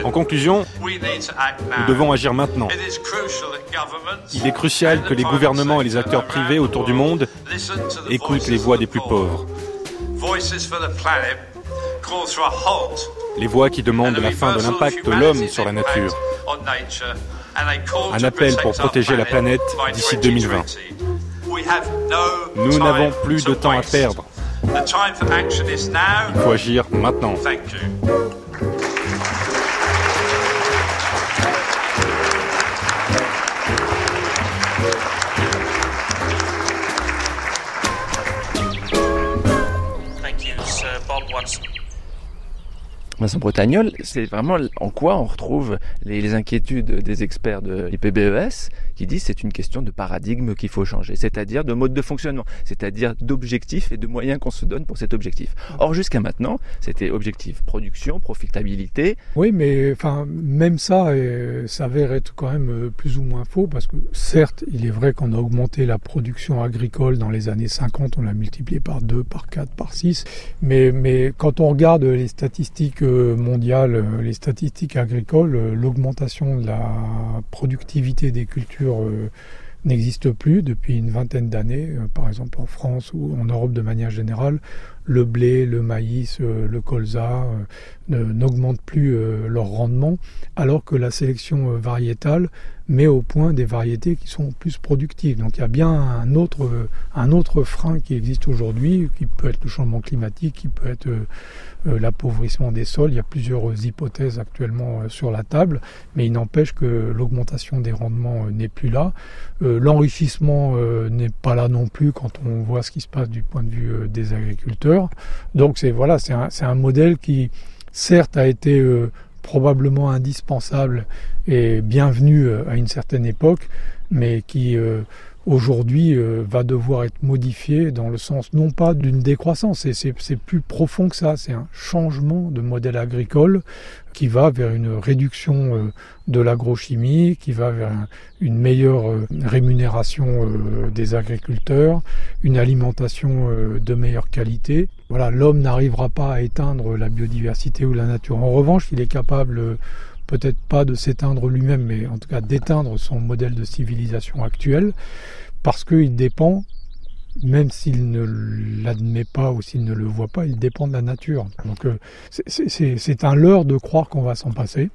En conclusion, nous devons agir maintenant. Il est crucial que les gouvernements et les acteurs privés autour du monde écoutent les voix des plus pauvres. Les voix qui demandent la fin de l'impact de l'homme sur la nature. Un appel pour protéger la planète d'ici 2020. Nous n'avons plus de temps à perdre. Il faut agir maintenant. Vincent Bretagnol, c'est vraiment en quoi on retrouve les, inquiétudes des experts de l'IPBES qui disent c'est une question de paradigme qu'il faut changer, c'est-à-dire de mode de fonctionnement, c'est-à-dire d'objectifs et de moyens qu'on se donne pour cet objectif. Or jusqu'à maintenant, c'était objectif production, profitabilité. Oui, mais enfin même ça euh, s'avère être quand même euh, plus ou moins faux parce que certes, il est vrai qu'on a augmenté la production agricole dans les années 50, on l'a multiplié par 2, par 4, par 6, mais mais quand on regarde les statistiques mondiale, les statistiques agricoles, l'augmentation de la productivité des cultures euh, n'existe plus depuis une vingtaine d'années, euh, par exemple en France ou en Europe de manière générale le blé, le maïs, euh, le colza euh, n'augmentent plus euh, leur rendement, alors que la sélection variétale met au point des variétés qui sont plus productives. Donc il y a bien un autre, un autre frein qui existe aujourd'hui, qui peut être le changement climatique, qui peut être l'appauvrissement des sols. Il y a plusieurs hypothèses actuellement sur la table, mais il n'empêche que l'augmentation des rendements n'est plus là. L'enrichissement n'est pas là non plus quand on voit ce qui se passe du point de vue des agriculteurs. Donc c'est voilà, c'est un, modèle qui certes a été euh, probablement indispensable et bienvenu euh, à une certaine époque, mais qui euh, aujourd'hui va devoir être modifié dans le sens non pas d'une décroissance, c'est plus profond que ça, c'est un changement de modèle agricole qui va vers une réduction euh, de l'agrochimie, qui va vers une meilleure euh, rémunération euh, des agriculteurs, une alimentation de meilleure qualité. Voilà, l'homme n'arrivera pas à éteindre la biodiversité ou la nature. En revanche, il est capable peut-être pas de s'éteindre lui-même, mais en tout cas d'éteindre son modèle de civilisation actuel, parce qu'il dépend même s'il ne l'admet pas ou s'il ne le voit pas, il dépend de la nature. Donc euh, c'est un leurre de croire qu'on va s'en passer.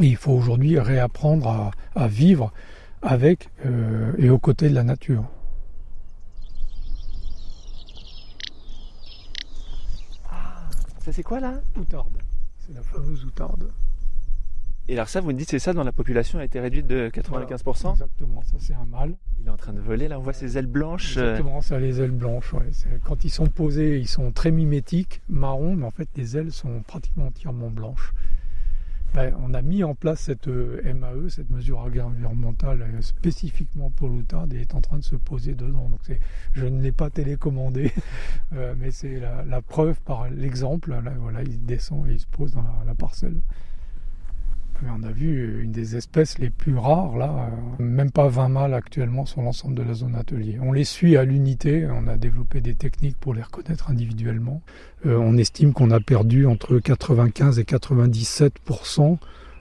Et il faut aujourd'hui réapprendre à, vivre avec euh, et aux côtés de la nature. Ah, ça c'est quoi là? Outarde. C'est la fameuse outarde. Et alors ça, vous me dites, c'est ça, dans la population a été réduite de 95% Exactement, ça c'est un mâle. Il est en train de voler, là on voit ses ailes blanches. Euh. Exactement, ça les ailes blanches. Ouais. Quand ils sont posés, ils sont très mimétiques, marrons, mais en fait les ailes sont pratiquement entièrement blanches. Ben, on a mis en place cette euh, MAE, cette mesure environnementale euh, spécifiquement pour l'outarde et est en train de se poser dedans. Donc je ne l'ai pas télécommandé, mais c'est la, preuve par l'exemple. Là, voilà, il descend et il se pose dans la parcelle. On a vu une des espèces les plus rares, là, même pas 20 mâles actuellement sur l'ensemble de la zone atelier. On les suit à l'unité, on a développé des techniques pour les reconnaître individuellement. Euh, on estime qu'on a perdu entre 95 et 97%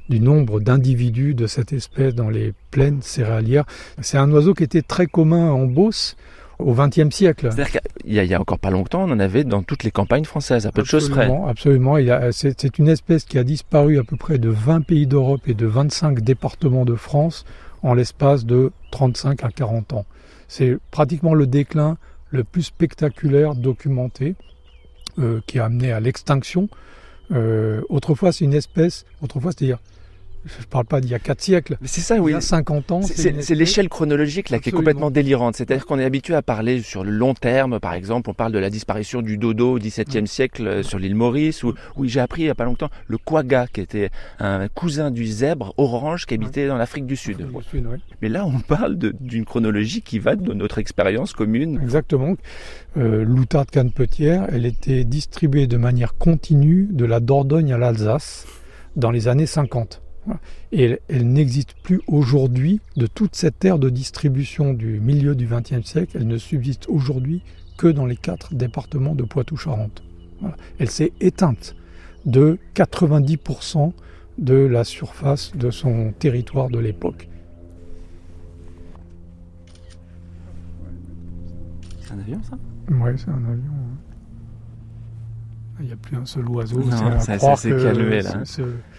du nombre d'individus de cette espèce dans les plaines céréalières. C'est un oiseau qui était très commun en Beauce, au XXe siècle. C'est-à-dire qu'il y, a encore pas longtemps, on en avait dans toutes les campagnes françaises, à peu de choses près. Absolument, c'est une espèce qui a disparu à peu près de 20 pays d'Europe et de 25 départements de France en l'espace de 35 à 40 ans. C'est pratiquement le déclin le plus spectaculaire documenté euh, qui a amené à l'extinction. Euh, autrefois, c'est une espèce, autrefois, c'est-à-dire je ne parle pas d'il y a 4 siècles. C'est ça, oui. Il y a 50 ans. C'est l'échelle chronologique là qui est complètement délirante. C'est-à-dire qu'on est habitué à parler sur le long terme. Par exemple, on parle de la disparition du dodo au XVIIe siècle euh, sur l'île Maurice. Oui, j'ai appris il n'y a pas longtemps le quagga, qui était un cousin du zèbre orange qui habitait dans l'Afrique du Sud. Mais là, on parle d'une chronologie qui va de notre expérience commune. Exactement. Euh, L'outarde canepetière, elle était distribuée de manière continue de la Dordogne à l'Alsace dans les années 50. Et elle, n'existe plus aujourd'hui de toute cette ère de distribution du milieu du XXe siècle. Elle ne subsiste aujourd'hui que dans les quatre départements de Poitou-Charentes. Elle s'est éteinte de 90% de la surface de son territoire de l'époque. C'est un avion ça? Oui, c'est un avion. Il n'y a plus un seul oiseau. Non, ça, ça s'est calmé là.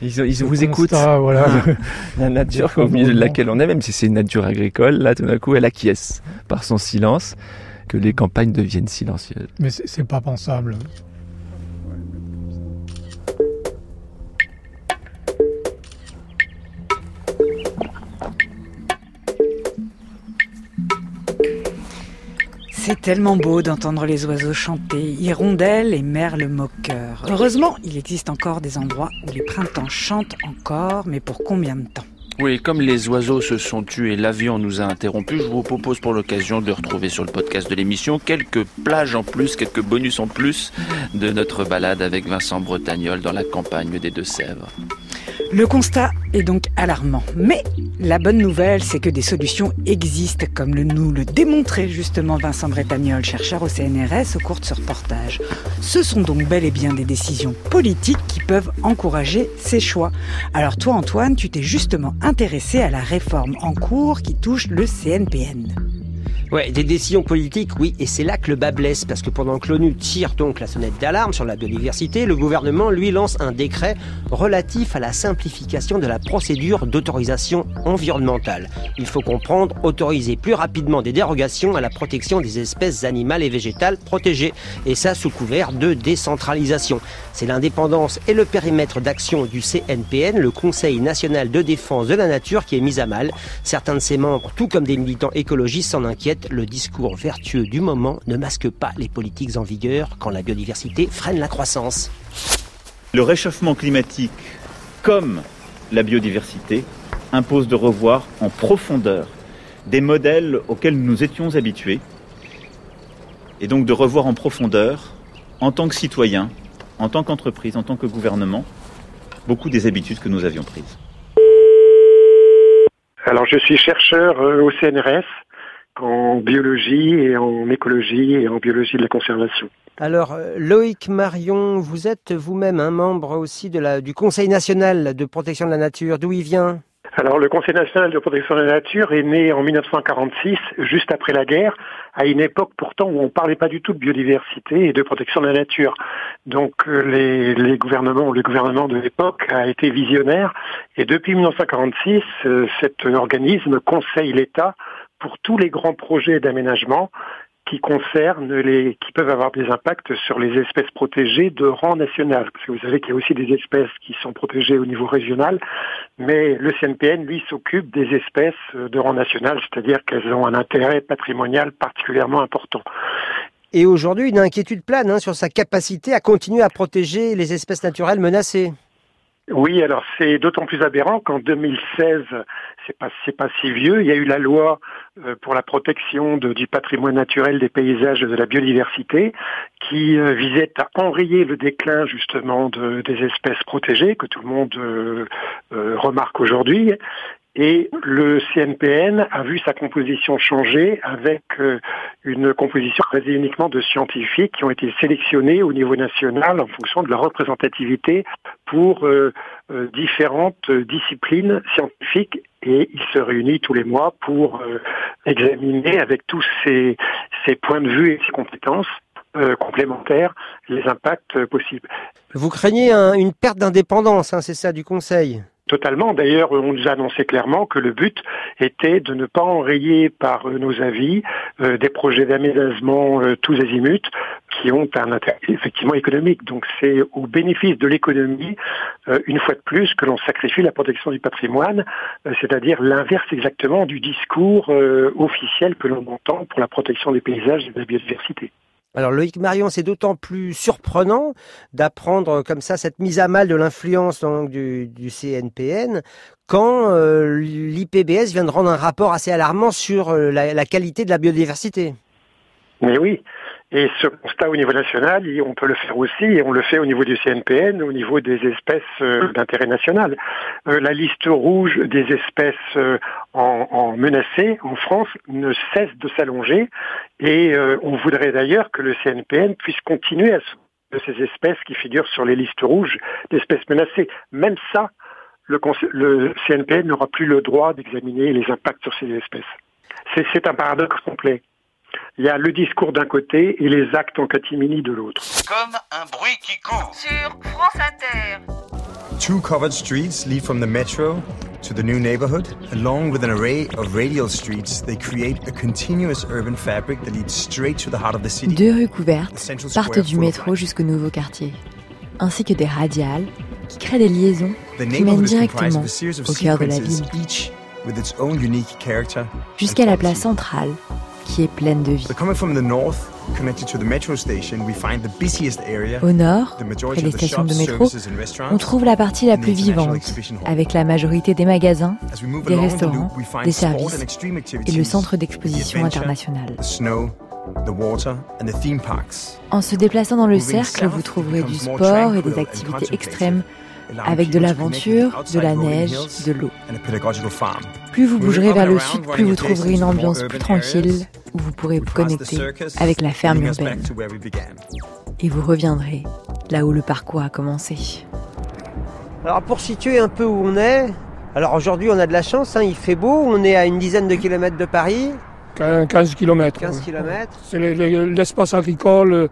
ils, vous écoutent. Voilà. la nature au milieu de laquelle on est, même si c'est une nature agricole, là tout d'un coup elle acquiesce par son silence que les campagnes deviennent silencieuses. Mais c'est pas pensable. C'est tellement beau d'entendre les oiseaux chanter, hirondelles et merles moqueurs. Heureusement, il existe encore des endroits où les printemps chantent encore, mais pour combien de temps? Oui, comme les oiseaux se sont tués et l'avion nous a interrompus, je vous propose pour l'occasion de retrouver sur le podcast de l'émission quelques plages en plus, quelques bonus en plus de notre balade avec Vincent Bretagnol dans la campagne des Deux-Sèvres. Le constat est donc alarmant, mais la bonne nouvelle, c'est que des solutions existent, comme le nous le démontrait justement Vincent Bretagnol, chercheur au CNRS au cours de ce reportage. Ce sont donc bel et bien des décisions politiques qui peuvent encourager ces choix. Alors toi Antoine, tu t'es justement intéressé à la réforme en cours qui touche le CNPN. Ouais, des décisions politiques, oui, et c'est là que le bas blesse, parce que pendant que l'ONU tire donc la sonnette d'alarme sur la biodiversité, le gouvernement, lui, lance un décret relatif à la simplification de la procédure d'autorisation environnementale. Il faut comprendre, autoriser plus rapidement des dérogations à la protection des espèces animales et végétales protégées, et ça sous couvert de décentralisation. C'est l'indépendance et le périmètre d'action du CNPN, le Conseil national de défense de la nature, qui est mis à mal. Certains de ses membres, tout comme des militants écologistes, s'en inquiètent le discours vertueux du moment ne masque pas les politiques en vigueur quand la biodiversité freine la croissance. Le réchauffement climatique, comme la biodiversité, impose de revoir en profondeur des modèles auxquels nous étions habitués, et donc de revoir en profondeur, en tant que citoyen, en tant qu'entreprise, en tant que gouvernement, beaucoup des habitudes que nous avions prises. Alors je suis chercheur euh, au CNRS en biologie et en écologie et en biologie de la conservation. Alors, euh, Loïc Marion, vous êtes vous-même un membre aussi de la, du Conseil national de protection de la nature. D'où il vient? Alors le Conseil national de protection de la nature est né en 1946, juste après la guerre, à une époque pourtant où on ne parlait pas du tout de biodiversité et de protection de la nature. Donc euh, les, les gouvernements, le gouvernement de l'époque a été visionnaire et depuis 1946, euh, cet organisme conseille l'État pour tous les grands projets d'aménagement qui concernent les, qui peuvent avoir des impacts sur les espèces protégées de rang national. Parce que vous savez qu'il y a aussi des espèces qui sont protégées au niveau régional, mais le CNPN, lui, s'occupe des espèces de rang national, c'est-à-dire qu'elles ont un intérêt patrimonial particulièrement important. Et aujourd'hui, une inquiétude plane hein, sur sa capacité à continuer à protéger les espèces naturelles menacées. Oui, alors c'est d'autant plus aberrant qu'en 2016, c'est pas pas si vieux, il y a eu la loi euh, pour la protection du patrimoine naturel, des paysages de la biodiversité, qui euh, visait à enrayer le déclin justement des espèces protégées que tout le monde euh, remarque aujourd'hui. Et le CNPN a vu sa composition changer avec euh, une composition basée uniquement de scientifiques qui ont été sélectionnés au niveau national en fonction de leur représentativité pour euh, euh, différentes disciplines scientifiques et il se réunit tous les mois pour examiner avec tous ses, points de vue et ses compétences complémentaires les impacts possibles. Vous craignez une perte d'indépendance, hein, c'est ça, du Conseil? Totalement. D'ailleurs, on nous a annoncé clairement que le but était de ne pas enrayer par nos avis euh, des projets d'aménagement euh, tous azimuts qui ont un intérêt effectivement économique. Donc c'est au bénéfice de l'économie, euh, une fois de plus, que l'on sacrifie la protection du patrimoine, c'est-à-dire l'inverse exactement du discours officiel que l'on entend pour la protection des paysages et de la biodiversité. Alors Loïc Marion, c'est d'autant plus surprenant d'apprendre comme ça cette mise à mal de l'influence du, CNPN quand euh, l'IPBS vient de rendre un rapport assez alarmant sur euh, la qualité de la biodiversité. Mais oui, et ce constat au niveau national, on peut le faire aussi, et on le fait au niveau du CNPN, au niveau des espèces euh, d'intérêt national. Euh, la liste rouge des espèces euh, en, menacées en France ne cesse de s'allonger, et on voudrait d'ailleurs que le CNPN puisse continuer à de ces espèces qui figurent sur les listes rouges d'espèces menacées. Même ça, le, le CNPN n'aura plus le droit d'examiner les impacts sur ces espèces. C'est un paradoxe complet. Il y a le discours d'un côté et les actes en catimini de l'autre. Comme un bruit qui court. Sur France Inter. Two covered streets lead from the metro to the new neighborhood. Along with an array of radial streets, they create a continuous urban fabric that leads straight to the heart of the city. Deux rues couvertes partent du métro jusqu'au nouveau quartier, ainsi que des radiales qui créent des liaisons qui mènent directement au cœur de la ville, jusqu'à la place centrale qui est pleine de vie. Au nord, près des stations de métro, on trouve la partie la plus vivante, avec la majorité des magasins, des restaurants, des services et le centre d'exposition international. En se déplaçant dans le cercle, vous trouverez du sport et des activités extrêmes avec de l'aventure, de la neige, de l'eau. Plus vous bougerez vers le sud, plus vous trouverez une ambiance plus tranquille où vous pourrez vous connecter avec la ferme urbaine. Et vous reviendrez là où le parcours a commencé. Alors pour situer un peu où on est, alors aujourd'hui on a de la chance, hein, il fait beau, on est à une dizaine de kilomètres de Paris. 15 km. 15 km. C'est l'espace agricole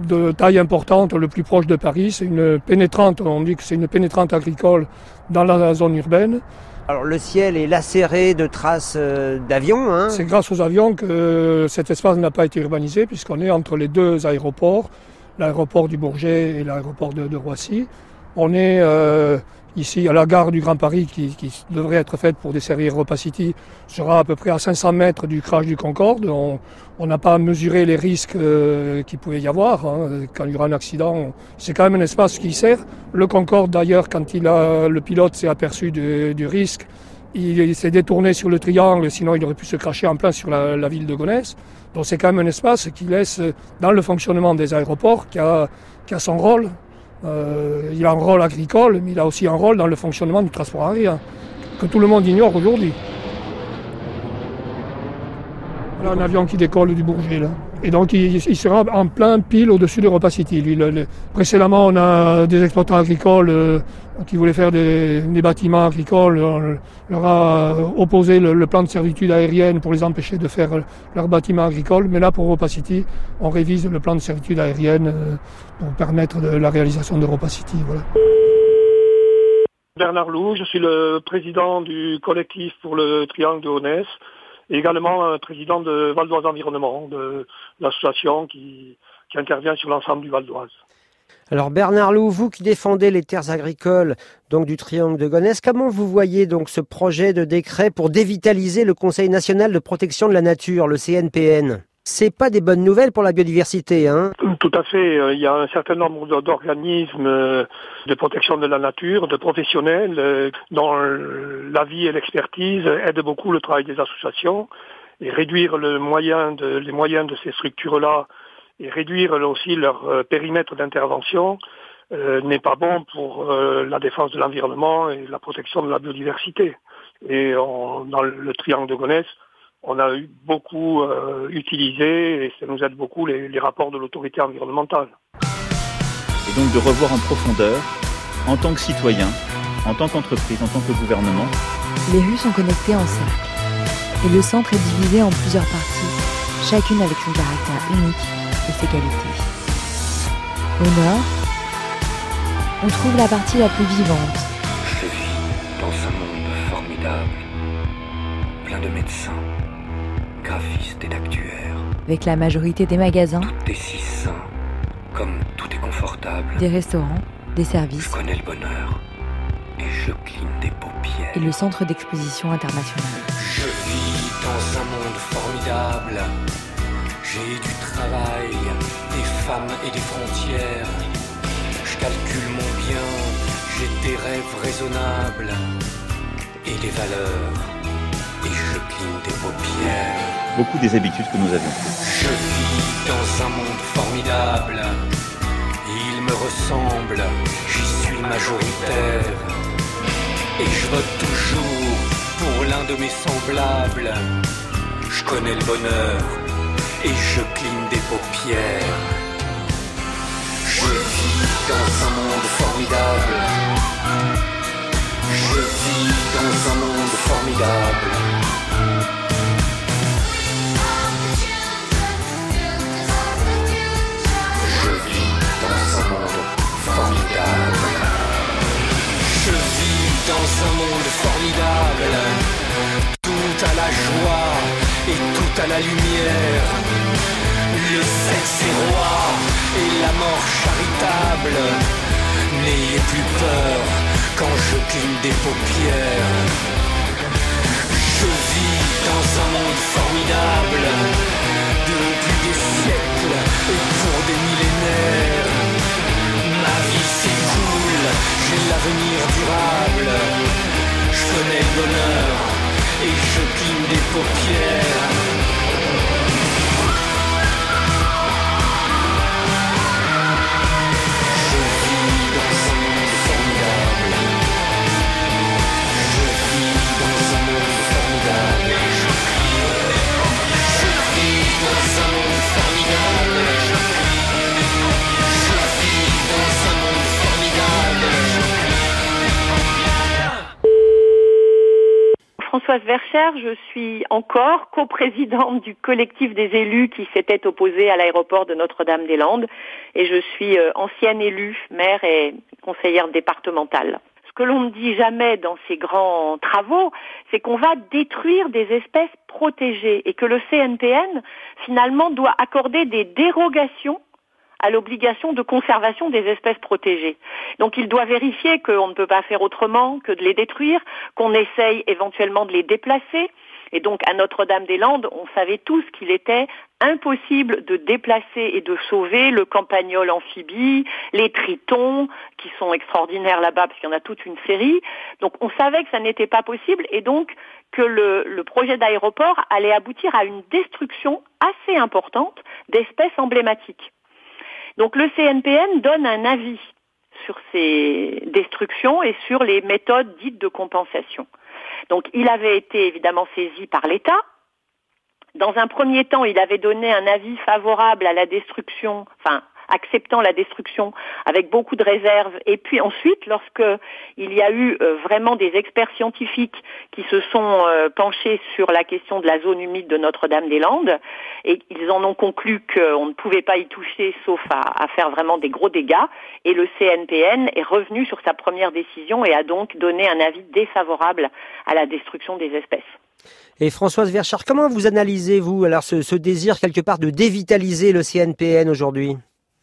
de taille importante, le plus proche de Paris. C'est une pénétrante, on dit que c'est une pénétrante agricole dans la zone urbaine. Alors le ciel est lacéré de traces euh, d'avions. Hein. C'est grâce aux avions que cet espace n'a pas été urbanisé puisqu'on est entre les deux aéroports, l'aéroport du Bourget et l'aéroport de, Roissy. On est euh, ici à la gare du Grand Paris qui, devrait être faite pour desservir Europa City sera à peu près à 500 mètres du crash du Concorde. On n'a pas mesuré les risques euh, qu'il pouvait y avoir hein. quand il y aura un accident. C'est quand même un espace qui sert. Le Concorde d'ailleurs, quand il a, le pilote s'est aperçu du risque, il, s'est détourné sur le triangle, sinon il aurait pu se cracher en plein sur la, ville de Gonesse. Donc c'est quand même un espace qui laisse, dans le fonctionnement des aéroports, qui a, qui a son rôle euh, il a un rôle agricole, mais il a aussi un rôle dans le fonctionnement du transport aérien, que tout le monde ignore aujourd'hui. Voilà un avion qui décolle du Bourget là. Et donc il, sera en plein pile au-dessus de Repas City. précédemment, on a des exploitants agricoles euh, qui voulaient faire des, bâtiments agricoles. On leur a opposé le, plan de servitude aérienne pour les empêcher de faire leurs bâtiments agricoles. Mais là, pour Repas City, on révise le plan de servitude aérienne euh, pour permettre la réalisation de Repas City. Bernard Lou, je suis le président du collectif pour le triangle de Honès et également président de Val d'Oise Environnement, de l'association qui, intervient sur l'ensemble du Val d'Oise. Alors Bernard Lou, vous qui défendez les terres agricoles donc du triangle de Gonesse, comment vous voyez donc ce projet de décret pour dévitaliser le Conseil national de protection de la nature, le CNPN c'est pas des bonnes nouvelles pour la biodiversité, hein Tout à fait. Il y a un certain nombre d'organismes euh, de protection de la nature, de professionnels, euh, dont l'avis et l'expertise aident beaucoup le travail des associations. Et réduire le moyen de, les moyens de ces structures-là et réduire aussi leur euh, périmètre d'intervention n'est pas bon pour la défense de l'environnement et la protection de la biodiversité. Et dans le triangle de Gonesse, on a eu beaucoup euh, utilisé et ça nous aide beaucoup les, les rapports de l'autorité environnementale. Et donc de revoir en profondeur, en tant que citoyen, en tant qu'entreprise, en tant que gouvernement, Les rues sont connectées en cercle et le centre est divisé en plusieurs parties, chacune avec son caractère unique et ses qualités. Au nord, on trouve la partie la plus vivante. Je vis dans un monde formidable, plein de médecins, graphistes et d'actuaires. Avec la majorité des magasins. Tout est si sain, comme tout est confortable. Des restaurants, des services. Je connais le bonheur et je cligne des paupières. Et le centre d'exposition international. Je vis dans un monde formidable. J'ai du travail, des femmes et des frontières. Je calcule mon bien, j'ai des rêves raisonnables et des valeurs. Cligne des paupières. Beaucoup des habitudes que nous avions. Je vis dans un monde formidable. Il me ressemble, j'y suis majoritaire. Et je vote toujours pour l'un de mes semblables. Je connais le bonheur et je cligne des paupières. Je vis dans un monde formidable. Je vis dans un monde formidable. Dans un monde formidable. Tout à la joie et tout à la lumière. Le sexe est roi et la mort charitable. N'ayez plus peur quand je cligne des paupières. Je vis dans un monde formidable. Depuis des siècles et pour des millénaires. Vie s'écoule, j'ai l'avenir durable. Je connais le bonheur et je cligne des paupières. Je suis encore coprésidente du collectif des élus qui s'était opposé à l'aéroport de Notre-Dame-des-Landes et je suis euh, ancienne élue, maire et conseillère départementale. Ce que l'on ne dit jamais dans ces grands travaux, c'est qu'on va détruire des espèces protégées et que le CNPN finalement doit accorder des dérogations à l'obligation de conservation des espèces protégées. Donc il doit vérifier qu'on ne peut pas faire autrement que de les détruire, qu'on essaye éventuellement de les déplacer. Et donc à Notre-Dame-des-Landes, on savait tous qu'il était impossible de déplacer et de sauver le campagnol amphibie, les tritons, qui sont extraordinaires là-bas parce y en a toute une série. Donc on savait que ça n'était pas possible et donc que le projet d'aéroport allait aboutir à une destruction assez importante d'espèces emblématiques. Donc le CNPN donne un avis sur ces destructions et sur les méthodes dites de compensation. Donc il avait été évidemment saisi par l'État. Dans un premier temps, il avait donné un avis favorable à la destruction, enfin acceptant la destruction avec beaucoup de réserves. Et puis ensuite, lorsque il y a eu euh, vraiment des experts scientifiques qui se sont euh, penchés sur la question de la zone humide de Notre-Dame-des-Landes, et ils en ont conclu qu'on ne pouvait pas y toucher sauf à, faire vraiment des gros dégâts. Et le CNPN est revenu sur sa première décision et a donc donné un avis défavorable à la destruction des espèces. Et Françoise Verchard, comment vous analysez-vous alors ce désir quelque part de dévitaliser le CNPN aujourd'hui?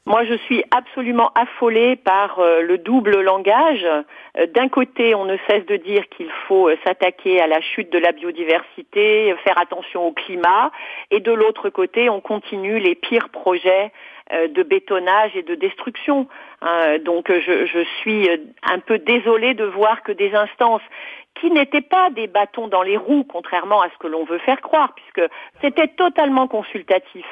Moi, je suis absolument affolée par euh, le double langage. Euh, D'un côté, on ne cesse de dire qu'il faut euh, s'attaquer à la chute de la biodiversité, faire attention au climat, et de l'autre côté, on continue les pires projets de bétonnage et de destruction. Hein, donc, je suis un peu désolée de voir que des instances qui n'étaient pas des bâtons dans les roues, contrairement à ce que l'on veut faire croire, puisque c'était totalement consultatif.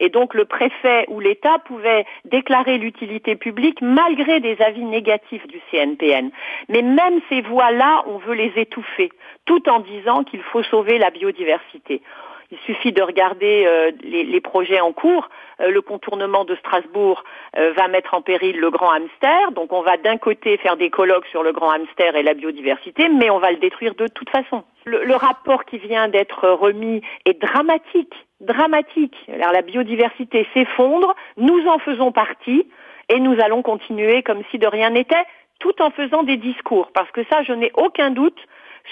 Et donc le préfet ou l'État pouvaient déclarer l'utilité publique malgré des avis négatifs du CNPN. Mais même ces voix-là, on veut les étouffer, tout en disant qu'il faut sauver la biodiversité. Il suffit de regarder euh, les, projets en cours. Euh, le contournement de Strasbourg euh, va mettre en péril le grand hamster. Donc on va d'un côté faire des colloques sur le grand hamster et la biodiversité, mais on va le détruire de toute façon. Le, le rapport qui vient d'être remis est dramatique, dramatique. Alors la biodiversité s'effondre, nous en faisons partie et nous allons continuer comme si de rien n'était, tout en faisant des discours. Parce que ça, je n'ai aucun doute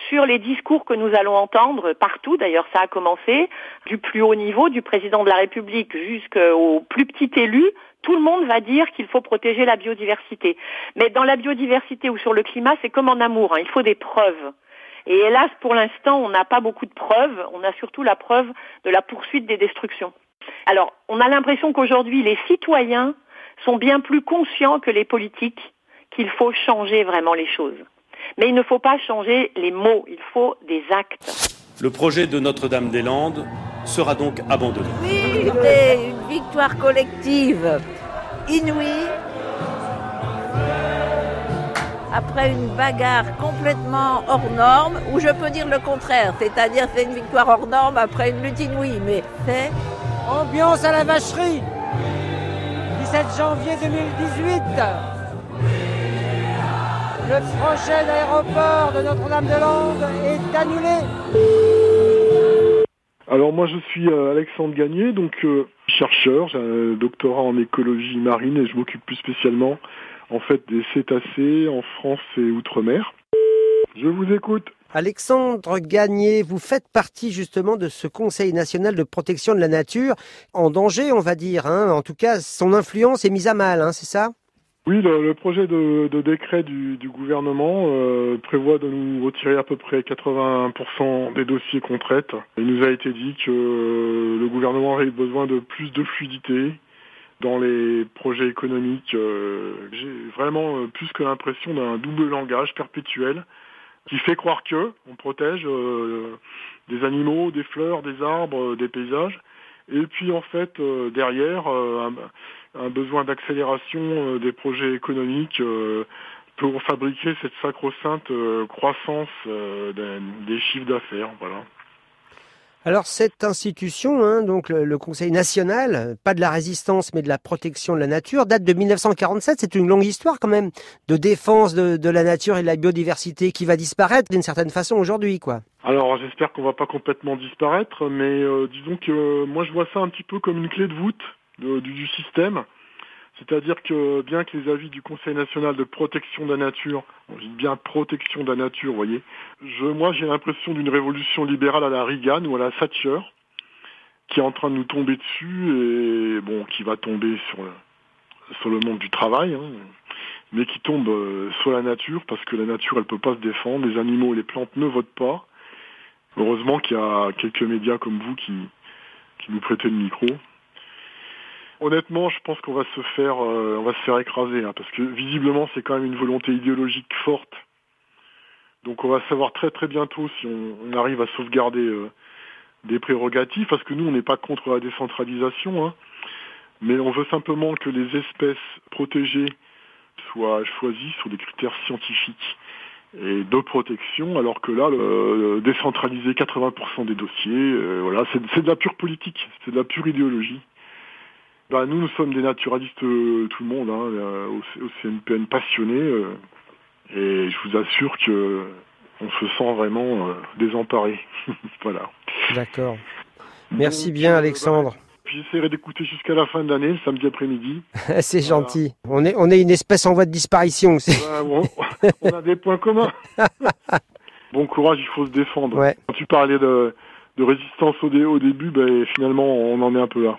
sur les discours que nous allons entendre partout, d'ailleurs ça a commencé, du plus haut niveau, du président de la République jusqu'au plus petit élu, tout le monde va dire qu'il faut protéger la biodiversité. Mais dans la biodiversité ou sur le climat, c'est comme en amour, hein, il faut des preuves. Et hélas, pour l'instant, on n'a pas beaucoup de preuves, on a surtout la preuve de la poursuite des destructions. Alors, on a l'impression qu'aujourd'hui, les citoyens sont bien plus conscients que les politiques qu'il faut changer vraiment les choses. Mais il ne faut pas changer les mots, il faut des actes. Le projet de Notre-Dame-des-Landes sera donc abandonné. Oui, c'était une victoire collective inouïe. Après une bagarre complètement hors norme, ou je peux dire le contraire, c'est-à-dire c'est une victoire hors norme après une lutte inouïe, mais c'est... Ambiance à la vacherie 17 janvier 2018 le prochain aéroport de Notre-Dame-de-Lande est annulé. Alors moi je suis euh, Alexandre Gagné, donc euh, chercheur, j'ai un doctorat en écologie marine et je m'occupe plus spécialement en fait des cétacés en France et outre-mer. Je vous écoute. Alexandre Gagné, vous faites partie justement de ce Conseil national de protection de la nature en danger, on va dire. Hein. En tout cas, son influence est mise à mal, hein, c'est ça? Oui, le, projet de, décret du, gouvernement euh, prévoit de nous retirer à peu près 80% des dossiers qu'on traite. Il nous a été dit que euh, le gouvernement avait besoin de plus de fluidité dans les projets économiques. Euh, j'ai vraiment plus que l'impression d'un double langage perpétuel qui fait croire que on protège des animaux, des fleurs, des arbres, des paysages. Et puis en fait, derrière, un besoin d'accélération euh, des projets économiques euh, pour fabriquer cette sacro-sainte euh, croissance des chiffres d'affaires. Voilà. Alors cette institution, hein, donc le, Conseil national, pas de la résistance mais de la protection de la nature, date de 1947. C'est une longue histoire quand même de défense de, la nature et de la biodiversité qui va disparaître d'une certaine façon aujourd'hui, quoi. Alors j'espère qu'on va pas complètement disparaître, mais disons que moi je vois ça un petit peu comme une clé de voûte du, système. C'est-à-dire que bien que les avis du Conseil national de protection de la nature, je dis bien protection de la nature, vous voyez, je, moi j'ai l'impression d'une révolution libérale à la Reagan ou à la Thatcher, qui est en train de nous tomber dessus et bon, qui va tomber sur le, sur le monde du travail, hein, mais qui tombe euh, sur la nature parce que la nature elle peut pas se défendre, les animaux et les plantes ne votent pas. Heureusement qu'il y a quelques médias comme vous qui, qui nous prêtez le micro. Honnêtement, je pense qu'on va se faire, euh, on va se faire écraser, hein, parce que visiblement, c'est quand même une volonté idéologique forte. Donc, on va savoir très très bientôt si on, arrive à sauvegarder euh, des prérogatives, parce que nous, on n'est pas contre la décentralisation, hein, mais on veut simplement que les espèces protégées soient choisies sur des critères scientifiques et de protection, alors que là, le, décentraliser 80% des dossiers, euh, voilà, c'est de la pure politique, c'est de la pure idéologie. Bah, nous, nous sommes des naturalistes, euh, tout le monde, hein, euh, au, CNPN passionnés, euh, et je vous assure que on se sent vraiment désemparé. voilà. D'accord. Merci bien, Alexandre. J'essaierai d'écouter jusqu'à la fin de l'année, samedi après-midi. C'est gentil. On est, on est une espèce en voie de disparition. on, a des points communs. bon courage, il faut se défendre. Quand tu parlais de, de résistance au, au début, ben, finalement, on en est un peu là.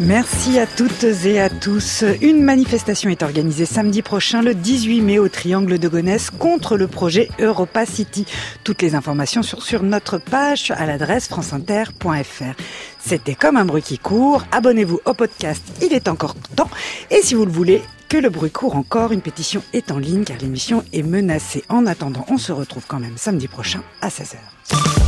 Merci à toutes et à tous. Une manifestation est organisée samedi prochain, le 18 mai, au Triangle de Gonesse, contre le projet Europa City. Toutes les informations sont sur notre page à l'adresse franceinter.fr. C'était comme un bruit qui court. Abonnez-vous au podcast, il est encore temps. Et si vous le voulez, que le bruit court encore, une pétition est en ligne car l'émission est menacée. En attendant, on se retrouve quand même samedi prochain à 16h.